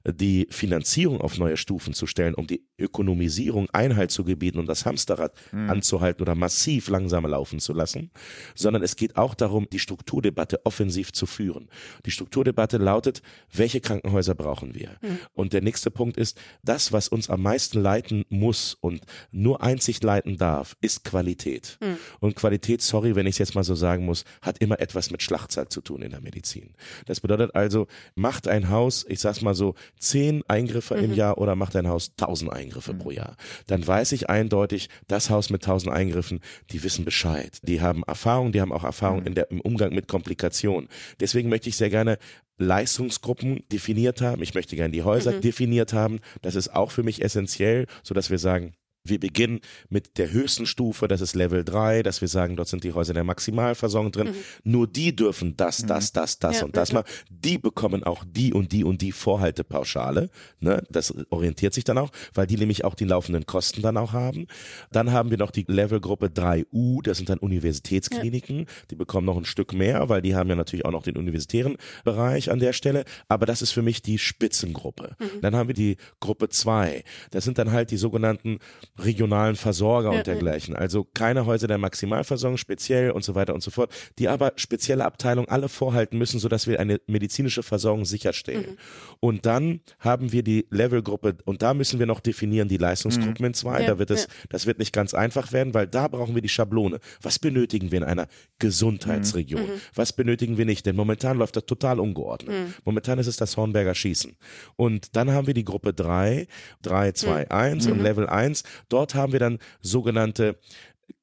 die Finanzierung auf neue Stufen zu stellen, um die Ökonomisierung Einhalt zu gebieten und das Hamsterrad anzuhalten oder massiv langsamer laufen zu lassen, sondern es geht auch darum, die Strukturdebatte offensiv zu führen. Die Strukturdebatte lautet, welche Krankenhäuser brauchen wir? Und der nächste Punkt ist, das, was uns am meisten leiten muss und nur einzig leiten darf, ist Qualität. Und Qualität, sorry, wenn ich es jetzt mal so sagen muss, hat immer etwas mit Schlachtzahl zu tun in der Medizin. Das bedeutet also, macht ein Haus, ich sag's mal so, zehn Eingriffe im Jahr oder macht ein Haus tausend Eingriffe pro Jahr. Dann weiß ich eindeutig, das Haus mit tausend Eingriffen, die wissen Bescheid. Die haben Erfahrung, die haben auch Erfahrung in der, im Umgang mit Komplikationen. Deswegen möchte ich sehr gerne Leistungsgruppen definiert haben. Ich möchte gerne die Häuser definiert haben. Das ist auch für mich essentiell, so dass wir sagen, wir beginnen mit der höchsten Stufe, das ist Level 3, dass wir sagen, dort sind die Häuser der Maximalversorgung drin. Nur die dürfen das, das, das, das Ja, und das ja. mal. Die bekommen auch die und die und die Vorhaltepauschale. Ne? Das orientiert sich dann auch, weil die nämlich auch die laufenden Kosten dann auch haben. Dann haben wir noch die Levelgruppe 3U, das sind dann Universitätskliniken. Die bekommen noch ein Stück mehr, weil die haben ja natürlich auch noch den universitären Bereich an der Stelle. Aber das ist für mich die Spitzengruppe. Dann haben wir die Gruppe 2. Das sind dann halt die sogenannten regionalen Versorger Ja, und dergleichen. Also keine Häuser der Maximalversorgung speziell und so weiter und so fort, die aber spezielle Abteilungen alle vorhalten müssen, sodass wir eine medizinische Versorgung sicherstellen. Und dann haben wir die Levelgruppe und da müssen wir noch definieren die Leistungsgruppen in zwei. Ja, da wird es, ja. das wird nicht ganz einfach werden, weil da brauchen wir die Schablone. Was benötigen wir in einer Gesundheitsregion? Was benötigen wir nicht? Denn momentan läuft das total ungeordnet. Momentan ist es das Hornberger Schießen. Und dann haben wir die Gruppe 3, 3, 2, 1 und Level 1. Dort haben wir dann sogenannte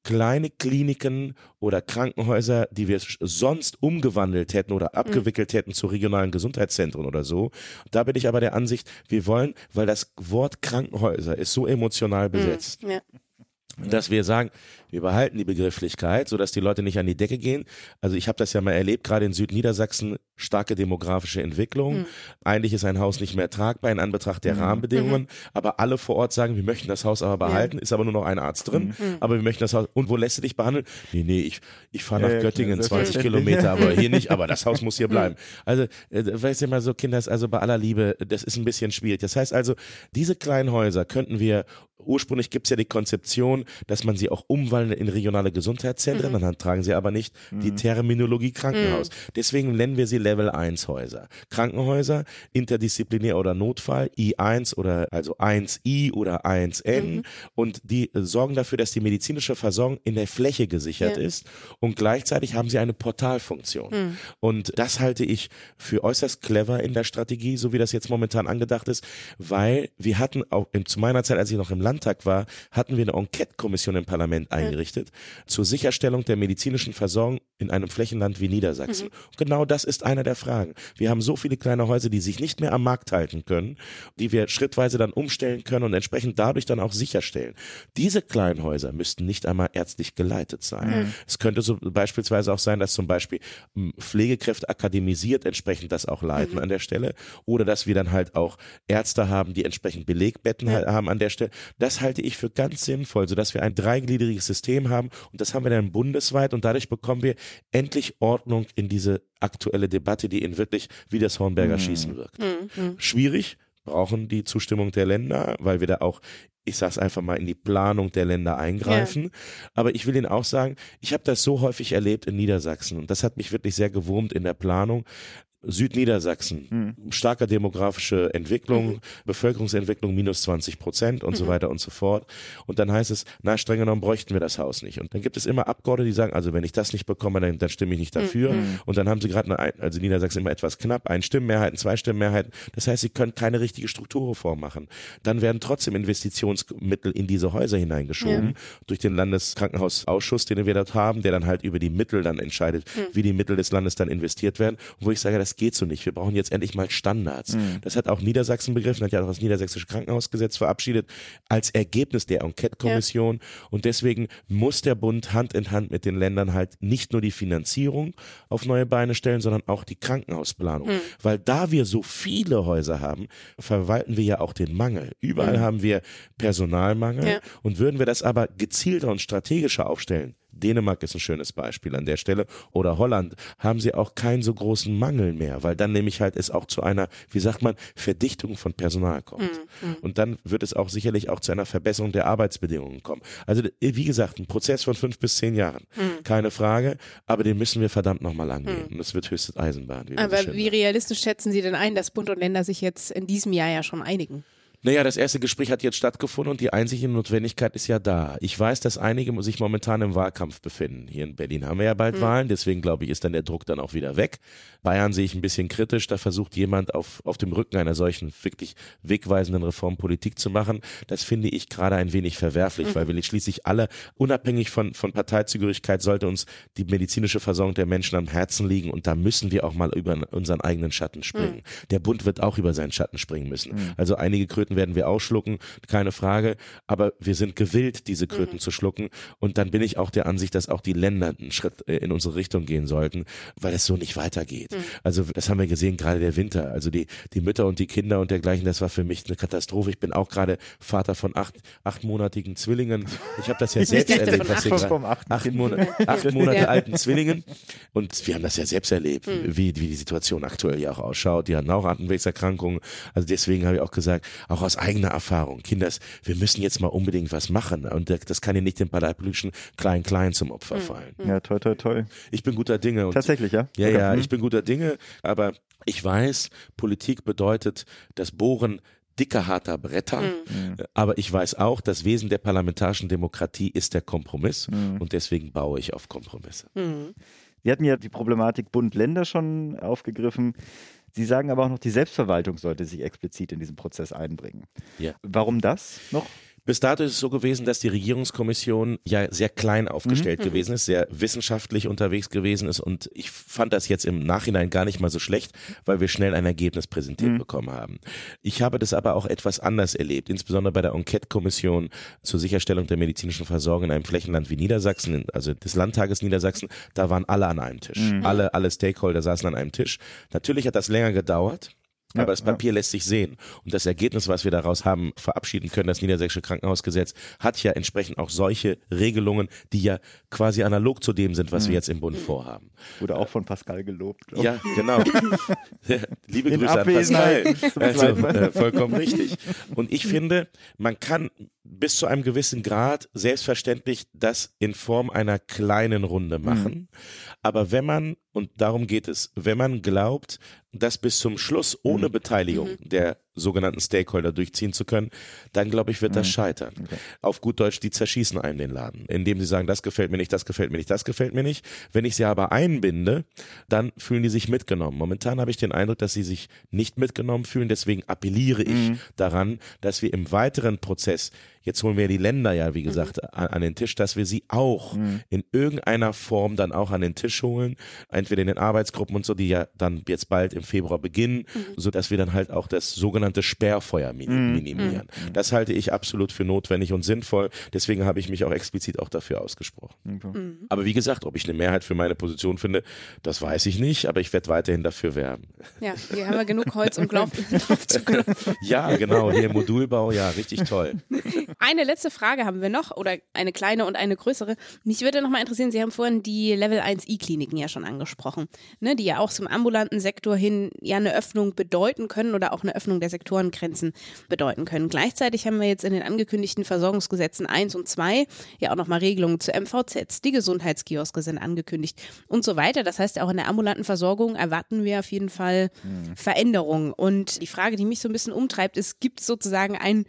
kleine Kliniken oder Krankenhäuser, die wir sonst umgewandelt hätten oder abgewickelt hätten zu regionalen Gesundheitszentren oder so. Da bin ich aber der Ansicht, wir wollen, weil das Wort Krankenhäuser ist so emotional besetzt, Ja. Dass wir sagen, wir behalten die Begrifflichkeit, sodass die Leute nicht an die Decke gehen. Also ich habe das ja mal erlebt, gerade in Südniedersachsen, starke demografische Entwicklung. Eigentlich ist ein Haus nicht mehr tragbar in Anbetracht der Rahmenbedingungen, aber alle vor Ort sagen, wir möchten das Haus aber behalten, ist aber nur noch ein Arzt drin, aber wir möchten das Haus, und wo lässt du dich behandeln? Nee, nee, ich, ich fahre nach Ja, ja, Göttingen, 20 selbstverständlich. Kilometer, aber hier nicht, aber das Haus muss hier bleiben. Also, äh, weißt du mal so, Kinder, also bei aller Liebe, das ist ein bisschen schwierig. Das heißt also, diese kleinen Häuser könnten wir, ursprünglich gibt's ja die Konzeption, dass man sie auch umwandeln in regionale Gesundheitszentren, dann tragen sie aber nicht die Terminologie Krankenhaus. Deswegen nennen wir sie Level 1 Häuser. Krankenhäuser, interdisziplinär oder Notfall, I1 oder also 1I oder 1N und die äh, sorgen dafür, dass die medizinische Versorgung in der Fläche gesichert Ja. ist und gleichzeitig haben sie eine Portalfunktion. Und das halte ich für äußerst clever in der Strategie, so wie das jetzt momentan angedacht ist, weil wir hatten auch in, zu meiner Zeit, als ich noch im Landtag war, hatten wir eine Enquete-Kommission im Parlament eingerichtet zur Sicherstellung der medizinischen Versorgung in einem Flächenland wie Niedersachsen. Und genau das ist einer der Fragen. Wir haben so viele kleine Häuser, die sich nicht mehr am Markt halten können, die wir schrittweise dann umstellen können und entsprechend dadurch dann auch sicherstellen. Diese kleinen Häuser müssten nicht einmal ärztlich geleitet sein. Es könnte so beispielsweise auch sein, dass zum Beispiel m, Pflegekräfte akademisiert entsprechend das auch leiten an der Stelle oder dass wir dann halt auch Ärzte haben, die entsprechend Belegbetten halt haben an der Stelle. Das halte ich für ganz sinnvoll, sodass wir ein dreigliedriges System haben und das haben wir dann bundesweit und dadurch bekommen wir endlich Ordnung in diese aktuelle Debatte, die in wirklich wie das Hornberger Schießen wirkt. Schwierig, brauchen die Zustimmung der Länder, weil wir da auch ich sag's einfach mal, in die Planung der Länder eingreifen. Aber ich will Ihnen auch sagen, ich habe das so häufig erlebt in Niedersachsen und das hat mich wirklich sehr gewurmt in der Planung. Südniedersachsen, starker demografische Entwicklung, Bevölkerungsentwicklung minus 20 Prozent und so weiter und so fort. Und dann heißt es, na, streng genommen bräuchten wir das Haus nicht. Und dann gibt es immer Abgeordnete, die sagen, also wenn ich das nicht bekomme, dann, dann stimme ich nicht dafür. Und dann haben sie gerade, eine, also Niedersachsen immer etwas knapp, ein Stimmenmehrheiten, zwei Stimmenmehrheiten. Das heißt, sie können keine richtige Strukturreform machen. Dann werden trotzdem Investitionsmittel in diese Häuser hineingeschoben durch den Landeskrankenhausausschuss, den wir dort haben, der dann halt über die Mittel dann entscheidet, wie die Mittel des Landes dann investiert werden. Wo ich sage, das das geht so nicht. Wir brauchen jetzt endlich mal Standards. Mhm. Das hat auch Niedersachsen begriffen, hat ja auch das Niedersächsische Krankenhausgesetz verabschiedet als Ergebnis der Enquete-Kommission. Und deswegen muss der Bund Hand in Hand mit den Ländern halt nicht nur die Finanzierung auf neue Beine stellen, sondern auch die Krankenhausplanung. Weil da wir so viele Häuser haben, verwalten wir ja auch den Mangel. Überall haben wir Personalmangel. Ja. Und würden wir das aber gezielter und strategischer aufstellen, Dänemark ist ein schönes Beispiel an der Stelle oder Holland, haben sie auch keinen so großen Mangel mehr, weil dann nämlich halt es auch zu einer, wie sagt man, Verdichtung von Personal kommt. Und dann wird es auch sicherlich auch zu einer Verbesserung der Arbeitsbedingungen kommen. Also wie gesagt, ein Prozess von fünf bis zehn Jahren, keine Frage, aber den müssen wir verdammt nochmal angehen. Und es wird höchste Eisenbahn. Wie Aber wie realistisch schätzen Sie denn ein, dass Bund und Länder sich jetzt in diesem Jahr ja schon einigen? Naja, das erste Gespräch hat jetzt stattgefunden und die einzige Notwendigkeit ist ja da. Ich weiß, dass einige sich momentan im Wahlkampf befinden. Hier in Berlin haben wir ja bald Wahlen, deswegen glaube ich, ist dann der Druck dann auch wieder weg. Bayern sehe ich ein bisschen kritisch, da versucht jemand auf, auf dem Rücken einer solchen wirklich wegweisenden Reform Politik zu machen. Das finde ich gerade ein wenig verwerflich, weil wir schließlich alle, unabhängig von, von Parteizugehörigkeit, sollte uns die medizinische Versorgung der Menschen am Herzen liegen und da müssen wir auch mal über unseren eigenen Schatten springen. Der Bund wird auch über seinen Schatten springen müssen. Also einige Kröten werden wir ausschlucken, keine Frage, aber wir sind gewillt, diese Kröten zu schlucken und dann bin ich auch der Ansicht, dass auch die Länder einen Schritt äh, in unsere Richtung gehen sollten, weil es so nicht weitergeht. Also das haben wir gesehen, gerade der Winter, also die, die Mütter und die Kinder und dergleichen, das war für mich eine Katastrophe. Ich bin auch gerade Vater von acht, achtmonatigen Zwillingen. Ich habe das ja selbst erlebt, was acht- vom achten acht, Kind. Monate, acht Monate Ja. alten Zwillingen und wir haben das ja selbst erlebt, wie, wie die Situation aktuell ja auch ausschaut. Die hatten auch Atemwegserkrankungen. Also deswegen habe ich auch gesagt, auch aus eigener Erfahrung, Kinders, wir müssen jetzt mal unbedingt was machen und das kann ja nicht dem parteipolitischen Klein-Klein zum Opfer fallen. Ja, toll, toll, toll. Ich bin guter Dinge und Tatsächlich, ja? ja, ja, Hm. ich bin guter Dinge, aber ich weiß, Politik bedeutet das Bohren dicker, harter Bretter. Mhm. Aber ich weiß auch, das Wesen der parlamentarischen Demokratie ist der Kompromiss Mhm. und deswegen baue ich auf Kompromisse. Sie hatten ja die Problematik Bund-Länder schon aufgegriffen. Sie sagen aber auch noch, die Selbstverwaltung sollte sich explizit in diesen Prozess einbringen. Ja. Warum das noch? Bis dato ist es so gewesen, dass die Regierungskommission ja sehr klein aufgestellt gewesen ist, sehr wissenschaftlich unterwegs gewesen ist und ich fand das jetzt im Nachhinein gar nicht mal so schlecht, weil wir schnell ein Ergebnis präsentiert bekommen haben. Ich habe das aber auch etwas anders erlebt, insbesondere bei der Enquete-Kommission zur Sicherstellung der medizinischen Versorgung in einem Flächenland wie Niedersachsen, also des Landtages Niedersachsen, da waren alle an einem Tisch. Alle, alle Stakeholder saßen an einem Tisch. Natürlich hat das länger gedauert. Ja, Aber das ja. Papier lässt sich sehen. Und das Ergebnis, was wir daraus haben verabschieden können, das Niedersächsische Krankenhausgesetz, hat ja entsprechend auch solche Regelungen, die ja quasi analog zu dem sind, was wir jetzt im Bund vorhaben. Wurde auch von Pascal gelobt. glaub. Ja, genau. Liebe In Grüße an Abwesenheit Pascal. zum Also, äh, vollkommen richtig. Und ich finde, man kann bis zu einem gewissen Grad selbstverständlich das in Form einer kleinen Runde machen. Aber wenn man, und darum geht es, wenn man glaubt, das bis zum Schluss ohne Beteiligung der sogenannten Stakeholder durchziehen zu können, dann glaube ich, wird das scheitern. Auf gut Deutsch, die zerschießen einem den Laden, indem sie sagen, das gefällt mir nicht, das gefällt mir nicht, das gefällt mir nicht. Wenn ich sie aber einbinde, dann fühlen die sich mitgenommen. Momentan habe ich den Eindruck, dass sie sich nicht mitgenommen fühlen. Deswegen appelliere ich daran, dass wir im weiteren Prozess, jetzt holen wir die Länder ja, wie gesagt, an, an den Tisch, dass wir sie auch in irgendeiner Form dann auch an den Tisch holen, entweder in den Arbeitsgruppen und so, die ja dann jetzt bald im Februar beginnen, so dass wir dann halt auch das sogenannte Sperrfeuer min minimieren. Das halte ich absolut für notwendig und sinnvoll. Deswegen habe ich mich auch explizit auch dafür ausgesprochen. Aber wie gesagt, ob ich eine Mehrheit für meine Position finde, das weiß ich nicht, aber ich werde weiterhin dafür werben. Ja, hier haben wir genug Holz, um drauf, drauf zu klopfen. Ja, genau, hier im Modulbau, ja, richtig toll. Eine letzte Frage haben wir noch, oder eine kleine und eine größere. Mich würde noch mal interessieren, Sie haben vorhin die Level 1 E-Kliniken ja schon angesprochen, ne, die ja auch zum ambulanten Sektor hin ja eine Öffnung bedeuten können oder auch eine Öffnung der Sektorengrenzen bedeuten können. Gleichzeitig haben wir jetzt in den angekündigten Versorgungsgesetzen 1 und 2 ja auch noch mal Regelungen zu MVZs, die Gesundheitskioske sind angekündigt und so weiter. Das heißt, auch in der ambulanten Versorgung erwarten wir auf jeden Fall Veränderungen. Und die Frage, die mich so ein bisschen umtreibt, ist, gibt es sozusagen ein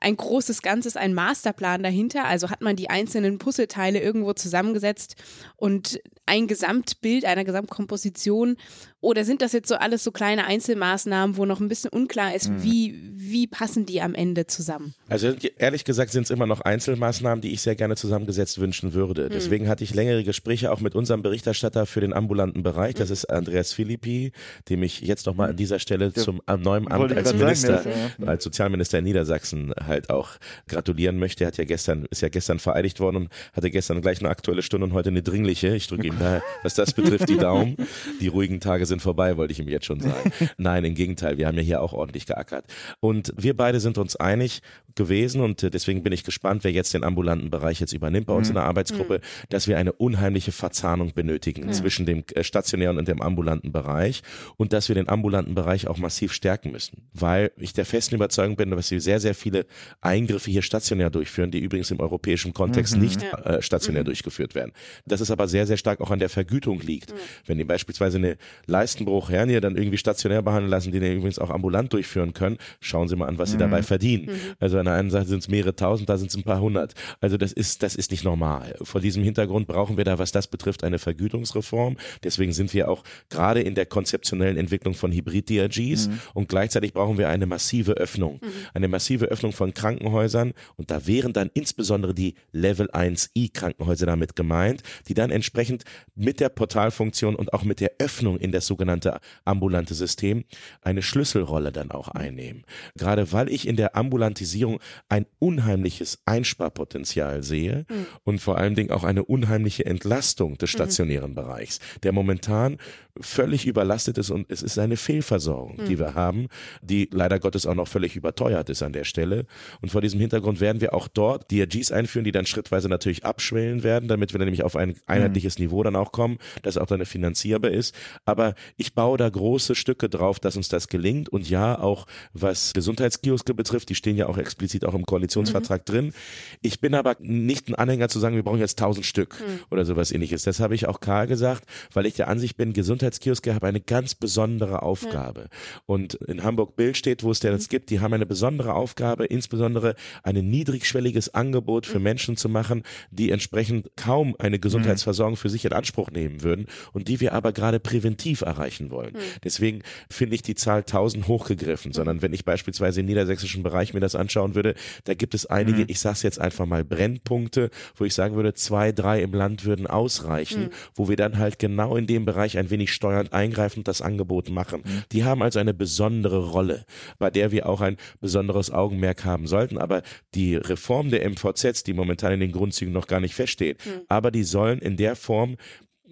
ein großes Ganzes, ein Masterplan dahinter? Also hat man die einzelnen Puzzleteile irgendwo zusammengesetzt und ein Gesamtbild einer Gesamtkomposition? Oder sind das jetzt so alles so kleine Einzelmaßnahmen, wo noch ein bisschen unklar ist, mhm. wie, wie passen die am Ende zusammen? Also ehrlich gesagt sind es immer noch Einzelmaßnahmen, die ich sehr gerne zusammengesetzt wünschen würde. Mhm. Deswegen hatte ich längere Gespräche auch mit unserem Berichterstatter für den ambulanten Bereich. Das mhm. ist Andreas Philippi, dem ich jetzt nochmal an dieser Stelle ja. zum neuen Amt als Minister, sagen, ja. als Sozialminister in Niedersachsen halt auch gratulieren möchte. Er hat ja gestern, ist ja gestern vereidigt worden und hatte gestern gleich eine aktuelle Stunde und heute eine dringliche. Ich drücke ihm da, was das betrifft, die Daumen. Die ruhigen Tage sind vorbei, wollte ich ihm jetzt schon sagen. Nein, im Gegenteil, wir haben ja hier auch ordentlich geackert. Und wir beide sind uns einig gewesen und deswegen bin ich gespannt, wer jetzt den ambulanten Bereich jetzt übernimmt bei uns mhm. in der Arbeitsgruppe, mhm. dass wir eine unheimliche Verzahnung benötigen mhm. zwischen dem äh, stationären und dem ambulanten Bereich und dass wir den ambulanten Bereich auch massiv stärken müssen, weil ich der festen Überzeugung bin, dass wir sehr, sehr viele Eingriffe hier stationär durchführen, die übrigens im europäischen Kontext mhm. nicht äh, stationär mhm. durchgeführt werden. Das ist aber sehr, sehr stark auch an der Vergütung liegt. Wenn die beispielsweise eine Leistenbruch Hernie dann irgendwie stationär behandeln lassen, die den übrigens auch ambulant durchführen können, schauen Sie mal an, was Sie mhm. dabei verdienen. Mhm. Also an der einen Seite sind es mehrere tausend, da sind es ein paar hundert. Also das ist, das ist nicht normal. Vor diesem Hintergrund brauchen wir da, was das betrifft, eine Vergütungsreform. Deswegen sind wir auch gerade in der konzeptionellen Entwicklung von Hybrid-DRGs mhm. und gleichzeitig brauchen wir eine massive Öffnung. Mhm. Eine massive Öffnung von Krankenhäusern und da wären dann insbesondere die Level 1i Krankenhäuser damit gemeint, die dann entsprechend mit der Portalfunktion und auch mit der Öffnung in das sogenannte ambulante System eine Schlüsselrolle dann auch einnehmen. Gerade weil ich in der Ambulantisierung ein unheimliches Einsparpotenzial sehe mhm. und vor allen Dingen auch eine unheimliche Entlastung des mhm. stationären mhm. Bereichs, der momentan völlig überlastet ist und es ist eine Fehlversorgung, mhm. die wir haben, die leider Gottes auch noch völlig überteuert ist an der Stelle. Und vor diesem Hintergrund werden wir auch dort DRGs einführen, die dann schrittweise natürlich abschwellen werden, damit wir dann nämlich auf ein einheitliches mhm. Niveau dann auch kommen, das auch dann finanzierbar ist. Aber ich baue da große Stücke drauf, dass uns das gelingt. Und ja, auch was Gesundheitskioske betrifft, die stehen ja auch explizit auch im Koalitionsvertrag mhm. drin. Ich bin aber nicht ein Anhänger zu sagen, wir brauchen jetzt tausend Stück mhm. oder sowas ähnliches. Das habe ich auch Karl gesagt, weil ich der Ansicht bin, Gesundheitskioske haben eine ganz besondere Aufgabe. Ja. Und in Hamburg Bild steht, wo es der das mhm. gibt, die haben eine besondere Aufgabe, insbesondere ein niedrigschwelliges Angebot für mhm. Menschen zu machen, die entsprechend kaum eine Gesundheitsversorgung für sich in Anspruch nehmen würden und die wir aber gerade präventiv erreichen wollen. Mhm. Deswegen finde ich die Zahl 1000 hochgegriffen, sondern hm. wenn ich beispielsweise im niedersächsischen Bereich mir das anschauen würde, da gibt es einige, mhm. ich sage es jetzt einfach mal, Brennpunkte, wo ich sagen würde, zwei, drei im Land würden ausreichen, mhm. wo wir dann halt genau in dem Bereich ein wenig steuernd eingreifen und das Angebot machen. Hm. Die haben also eine besondere Rolle, bei der wir auch ein besonderes Augenmerk haben sollten. Aber die Reform der MVZs, die momentan in den Grundzügen noch gar nicht feststeht, hm. aber die sollen in der Form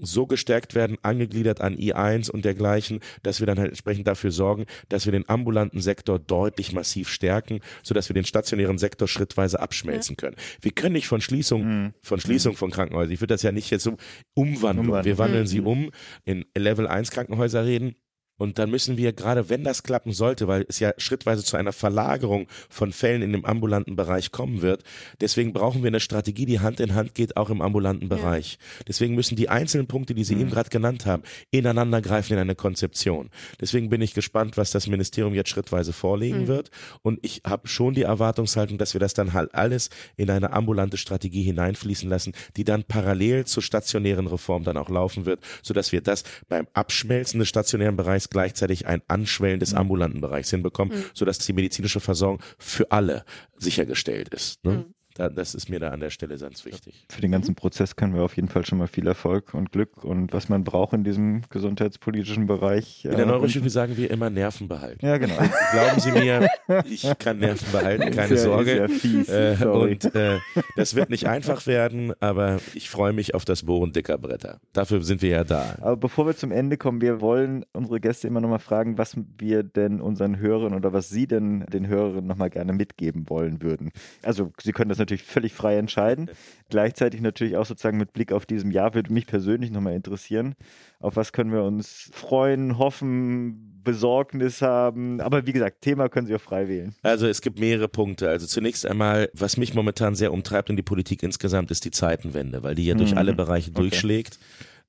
so gestärkt werden, angegliedert an I1 und dergleichen, dass wir dann halt entsprechend dafür sorgen, dass wir den ambulanten Sektor deutlich massiv stärken, sodass wir den stationären Sektor schrittweise abschmelzen können. Wir können nicht von Schließung, mhm. von Schließung von Krankenhäusern, ich würde das ja nicht jetzt so umwandeln. Wir wandeln sie mhm. um in Level 1 Krankenhäuser reden und dann müssen wir, gerade wenn das klappen sollte, weil es ja schrittweise zu einer Verlagerung von Fällen in dem ambulanten Bereich kommen wird, deswegen brauchen wir eine Strategie, die Hand in Hand geht, auch im ambulanten Bereich. Ja. Deswegen müssen die einzelnen Punkte, die Sie mhm. eben gerade genannt haben, ineinander greifen in eine Konzeption. Deswegen bin ich gespannt, was das Ministerium jetzt schrittweise vorlegen mhm. wird. Und ich habe schon die Erwartungshaltung, dass wir das dann halt alles in eine ambulante Strategie hineinfließen lassen, die dann parallel zur stationären Reform dann auch laufen wird, sodass wir das beim Abschmelzen des stationären Bereichs gleichzeitig ein Anschwellen des mhm. ambulanten Bereichs hinbekommen, mhm. sodass die medizinische Versorgung für alle sichergestellt ist. Ne? Mhm das ist mir da an der Stelle ganz wichtig. Für den ganzen Prozess können wir auf jeden Fall schon mal viel Erfolg und Glück und was man braucht in diesem gesundheitspolitischen Bereich. In der äh, Neurochirurgie sagen wir immer Nerven behalten. Ja, genau. Glauben Sie mir, ich kann Nerven behalten, keine ja, Sorge. Ja fies, äh, und äh, das wird nicht einfach werden, aber ich freue mich auf das Bohren dicker Bretter. Dafür sind wir ja da. Aber bevor wir zum Ende kommen, wir wollen unsere Gäste immer nochmal fragen, was wir denn unseren Hörern oder was Sie denn den Hörerinnen nochmal gerne mitgeben wollen würden. Also Sie können das natürlich natürlich völlig frei entscheiden. Gleichzeitig natürlich auch sozusagen mit Blick auf diesem Jahr würde mich persönlich nochmal interessieren. Auf was können wir uns freuen, hoffen, Besorgnis haben? Aber wie gesagt, Thema können Sie auch frei wählen. Also es gibt mehrere Punkte. Also zunächst einmal, was mich momentan sehr umtreibt in die Politik insgesamt, ist die Zeitenwende, weil die ja durch mhm. alle Bereiche okay. durchschlägt.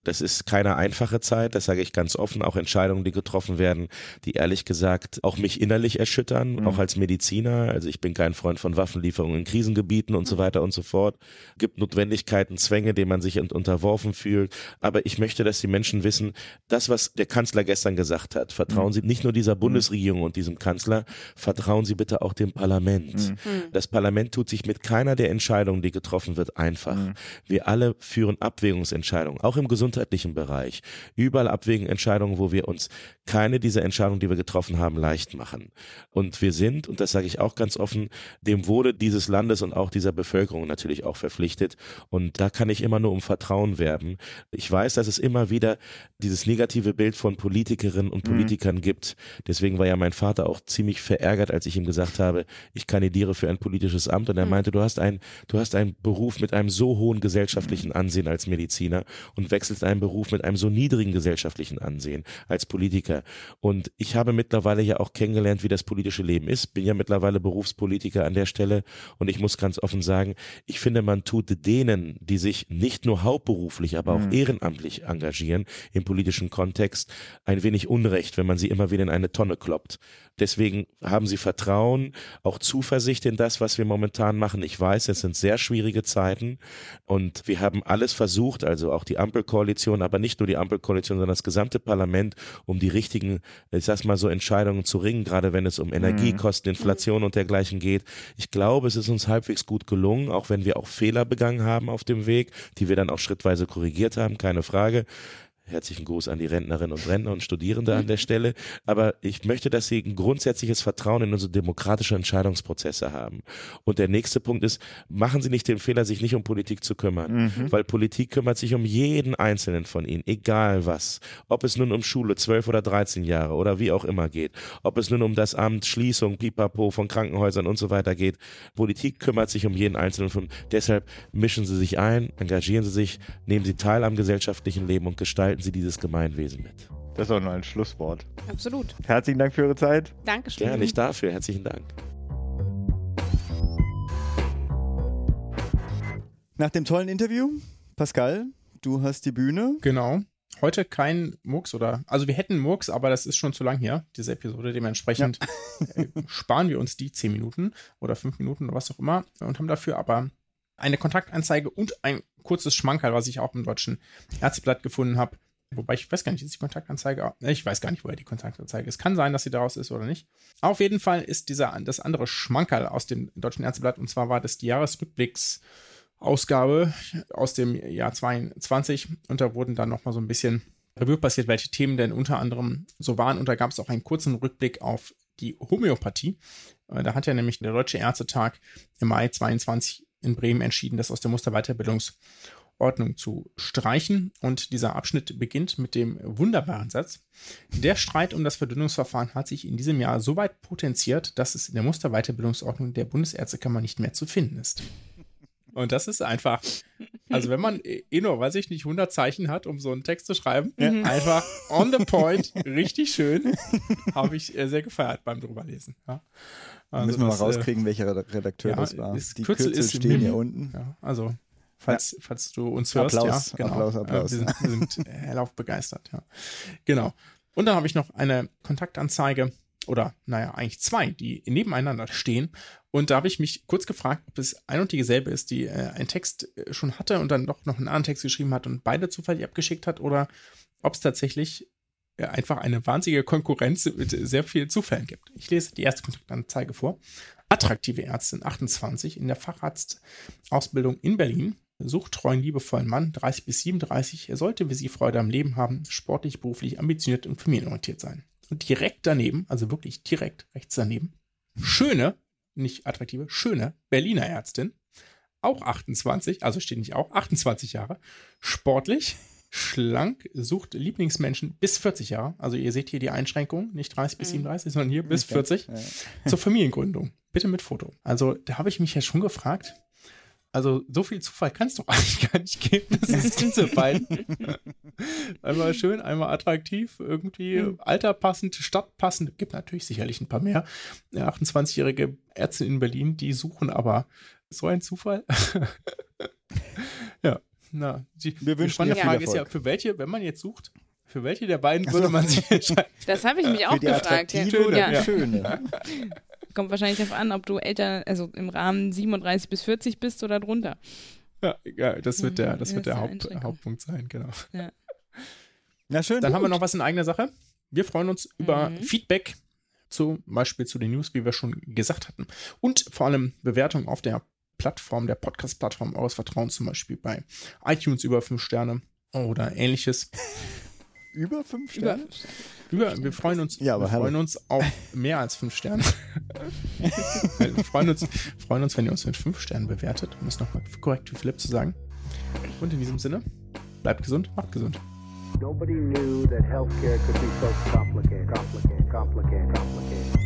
Das ist keine einfache Zeit, das sage ich ganz offen. Auch Entscheidungen, die getroffen werden, die ehrlich gesagt auch mich innerlich erschüttern, mhm. auch als Mediziner. Also ich bin kein Freund von Waffenlieferungen in Krisengebieten und so weiter und so fort. Gibt Notwendigkeiten, Zwänge, denen man sich unterworfen fühlt. Aber ich möchte, dass die Menschen wissen, das, was der Kanzler gestern gesagt hat, vertrauen mhm. Sie nicht nur dieser Bundesregierung und diesem Kanzler, vertrauen Sie bitte auch dem Parlament. Mhm. Das Parlament tut sich mit keiner der Entscheidungen, die getroffen wird, einfach. Mhm. Wir alle führen Abwägungsentscheidungen, auch im gesundheitlichen Bereich. Überall Abwägungsentscheidungen, wo wir uns keine dieser Entscheidungen, die wir getroffen haben, leicht machen. Und wir sind, und das sage ich auch ganz offen, dem Wohle dieses Landes und auch dieser Bevölkerung natürlich auch verpflichtet. Und da kann ich immer nur um Vertrauen werben. Ich weiß, dass es immer wieder dieses negative Bild von Politikerinnen und mhm. Politikern mhm. gibt. Deswegen war ja mein Vater auch ziemlich verärgert, als ich ihm gesagt habe, ich kandidiere für ein politisches Amt. Und er mhm. meinte, du hast ein, du hast einen Beruf mit einem so hohen gesellschaftlichen Ansehen als Mediziner und wechselst einen Beruf mit einem so niedrigen gesellschaftlichen Ansehen als Politiker. Und ich habe mittlerweile ja auch kennengelernt, wie das politische Leben ist. Bin ja mittlerweile Berufspolitiker an der Stelle. Und ich muss ganz offen sagen, ich finde, man tut denen, die sich nicht nur hauptberuflich, aber auch mhm. ehrenamtlich engagieren im politischen Kontext, ein wenig Unrecht, wenn man sie immer wieder in eine Tonne kloppt. Deswegen haben sie Vertrauen, auch Zuversicht in das, was wir momentan machen. Ich weiß, es sind sehr schwierige Zeiten und wir haben alles versucht, also auch die Ampelkoalition, aber nicht nur die Ampelkoalition, sondern das gesamte Parlament, um die richtigen, ich sag's mal so, Entscheidungen zu ringen, gerade wenn es um Energiekosten, mhm. Inflation und dergleichen geht. Ich glaube, es ist uns halbwegs gut gelungen, auch wenn wir auch Fehler begangen haben auf dem Weg, die wir dann auch schrittweise korrigiert haben, keine Frage. Herzlichen Gruß an die Rentnerinnen und Rentner und Studierende an der Stelle. Aber ich möchte, dass Sie ein grundsätzliches Vertrauen in unsere demokratischen Entscheidungsprozesse haben. Und der nächste Punkt ist, machen Sie nicht den Fehler, sich nicht um Politik zu kümmern. Mhm. Weil Politik kümmert sich um jeden Einzelnen von Ihnen, egal was. Ob es nun um Schule, zwölf oder dreizehn Jahre oder wie auch immer geht. Ob es nun um das Amt, Schließung, Pipapo von Krankenhäusern und so weiter geht. Politik kümmert sich um jeden Einzelnen von. Deshalb mischen Sie sich ein, engagieren Sie sich, nehmen Sie teil am gesellschaftlichen Leben und gestalten gestalten Sie dieses Gemeinwesen mit. Das ist auch nur ein Schlusswort. Absolut. Herzlichen Dank für Ihre Zeit. Dankeschön. Ja, nicht dafür. Herzlichen Dank. Nach dem tollen Interview, Pascal, du hast die Bühne. Genau. Heute kein Murks oder, also wir hätten Murks, aber das ist schon zu lang hier, diese Episode. Dementsprechend ja. Äh, sparen wir uns die 10 Minuten oder 5 Minuten oder was auch immer und haben dafür aber eine Kontaktanzeige und ein kurzes Schmankerl, was ich auch im deutschen Ärzteblatt gefunden habe. Wobei ich weiß gar nicht, ist die Kontaktanzeige, ich weiß gar nicht, woher die Kontaktanzeige ist. Kann sein, dass sie daraus ist oder nicht. Auf jeden Fall ist dieser, das andere Schmankerl aus dem deutschen Ärzteblatt und zwar war das die Jahresrückblicks Ausgabe aus dem Jahr 22 und da wurden dann nochmal so ein bisschen Revue passiert, welche Themen denn unter anderem so waren und da gab es auch einen kurzen Rückblick auf die Homöopathie. Äh, da hat ja nämlich der Deutsche Ärztetag im Mai 22 in Bremen entschieden, das aus der Musterweiterbildungsordnung zu streichen. Und dieser Abschnitt beginnt mit dem wunderbaren Satz. Der Streit um das Verdünnungsverfahren hat sich in diesem Jahr so weit potenziert, dass es in der Musterweiterbildungsordnung der Bundesärztekammer nicht mehr zu finden ist. Und das ist einfach, also wenn man eh nur, weiß ich nicht, 100 Zeichen hat, um so einen Text zu schreiben, ja. einfach on the point, richtig schön, habe ich äh, sehr gefeiert beim drüberlesen. Ja. Also Müssen wir mal das, äh, rauskriegen, welcher Redakteur ja, das war. Die Kürzel, Kürzel ist stehen hier unten. Ja, also, falls, ja. falls du uns hörst, Applaus, ja, genau. Applaus, Applaus. wir sind, wir sind hellauf begeistert, ja. Genau. Und dann habe ich noch eine Kontaktanzeige oder naja, eigentlich zwei, die nebeneinander stehen. Und da habe ich mich kurz gefragt, ob es ein und dieselbe ist, die äh, einen Text äh, schon hatte und dann doch noch einen anderen Text geschrieben hat und beide zufällig abgeschickt hat oder ob es tatsächlich einfach eine wahnsinnige Konkurrenz mit sehr vielen Zufällen gibt. Ich lese die erste Kontaktanzeige vor. Attraktive Ärztin 28 in der Facharztausbildung in Berlin. Sucht treuen, liebevollen Mann, 30 bis 37. Er sollte wie sie Freude am Leben haben, sportlich, beruflich, ambitioniert und familienorientiert sein. Und direkt daneben, also wirklich direkt rechts daneben, schöne, nicht attraktive, schöne Berliner Ärztin, auch 28, also steht nicht auch, 28 Jahre, sportlich, schlank, sucht Lieblingsmenschen bis 40 Jahre. Also ihr seht hier die Einschränkung, nicht 30 bis 37, mhm. sondern hier bis 40 ja. zur Familiengründung. Bitte mit Foto. Also da habe ich mich ja schon gefragt, also so viel Zufall kann es doch eigentlich gar nicht geben. Das ist diese beiden. einmal schön, einmal attraktiv, irgendwie mhm. alterpassend, stadtpassend. Gibt natürlich sicherlich ein paar mehr. 28-jährige Ärzte in Berlin, die suchen aber so ein Zufall. ja, Na, die, Wir die wünschen spannende Frage ist ja, für welche, wenn man jetzt sucht, für welche der beiden würde man sich entscheiden? Das habe ich mich auch Für die gefragt. Ja. oder Ja. die schöne. Kommt wahrscheinlich darauf an, ob du älter, also im Rahmen 37 bis 40 bist oder drunter. Ja, egal, das wird der, das wird der das ist Haupt. Hauptpunkt sein, genau. Na schön. Dann haben wir gut. noch was in eigener Sache. Wir freuen uns über Mhm. Feedback, zum Beispiel zu den News, wie wir schon gesagt hatten. Und vor allem Bewertungen auf der Plattform, der Podcast-Plattform eures Vertrauens, zum Beispiel bei iTunes über 5 Sterne oder ähnliches über fünf Sterne? Über, über wir freuen uns, ja, wir freuen uns auf mehr als fünf Sterne. wir freuen uns, freuen uns, wenn ihr uns mit fünf Sternen bewertet, um es nochmal korrekt wie Philipp zu sagen. Und in diesem Sinne, bleibt gesund, macht gesund. Nobody knew that healthcare could be so complicated, complicated, complicated, complicated.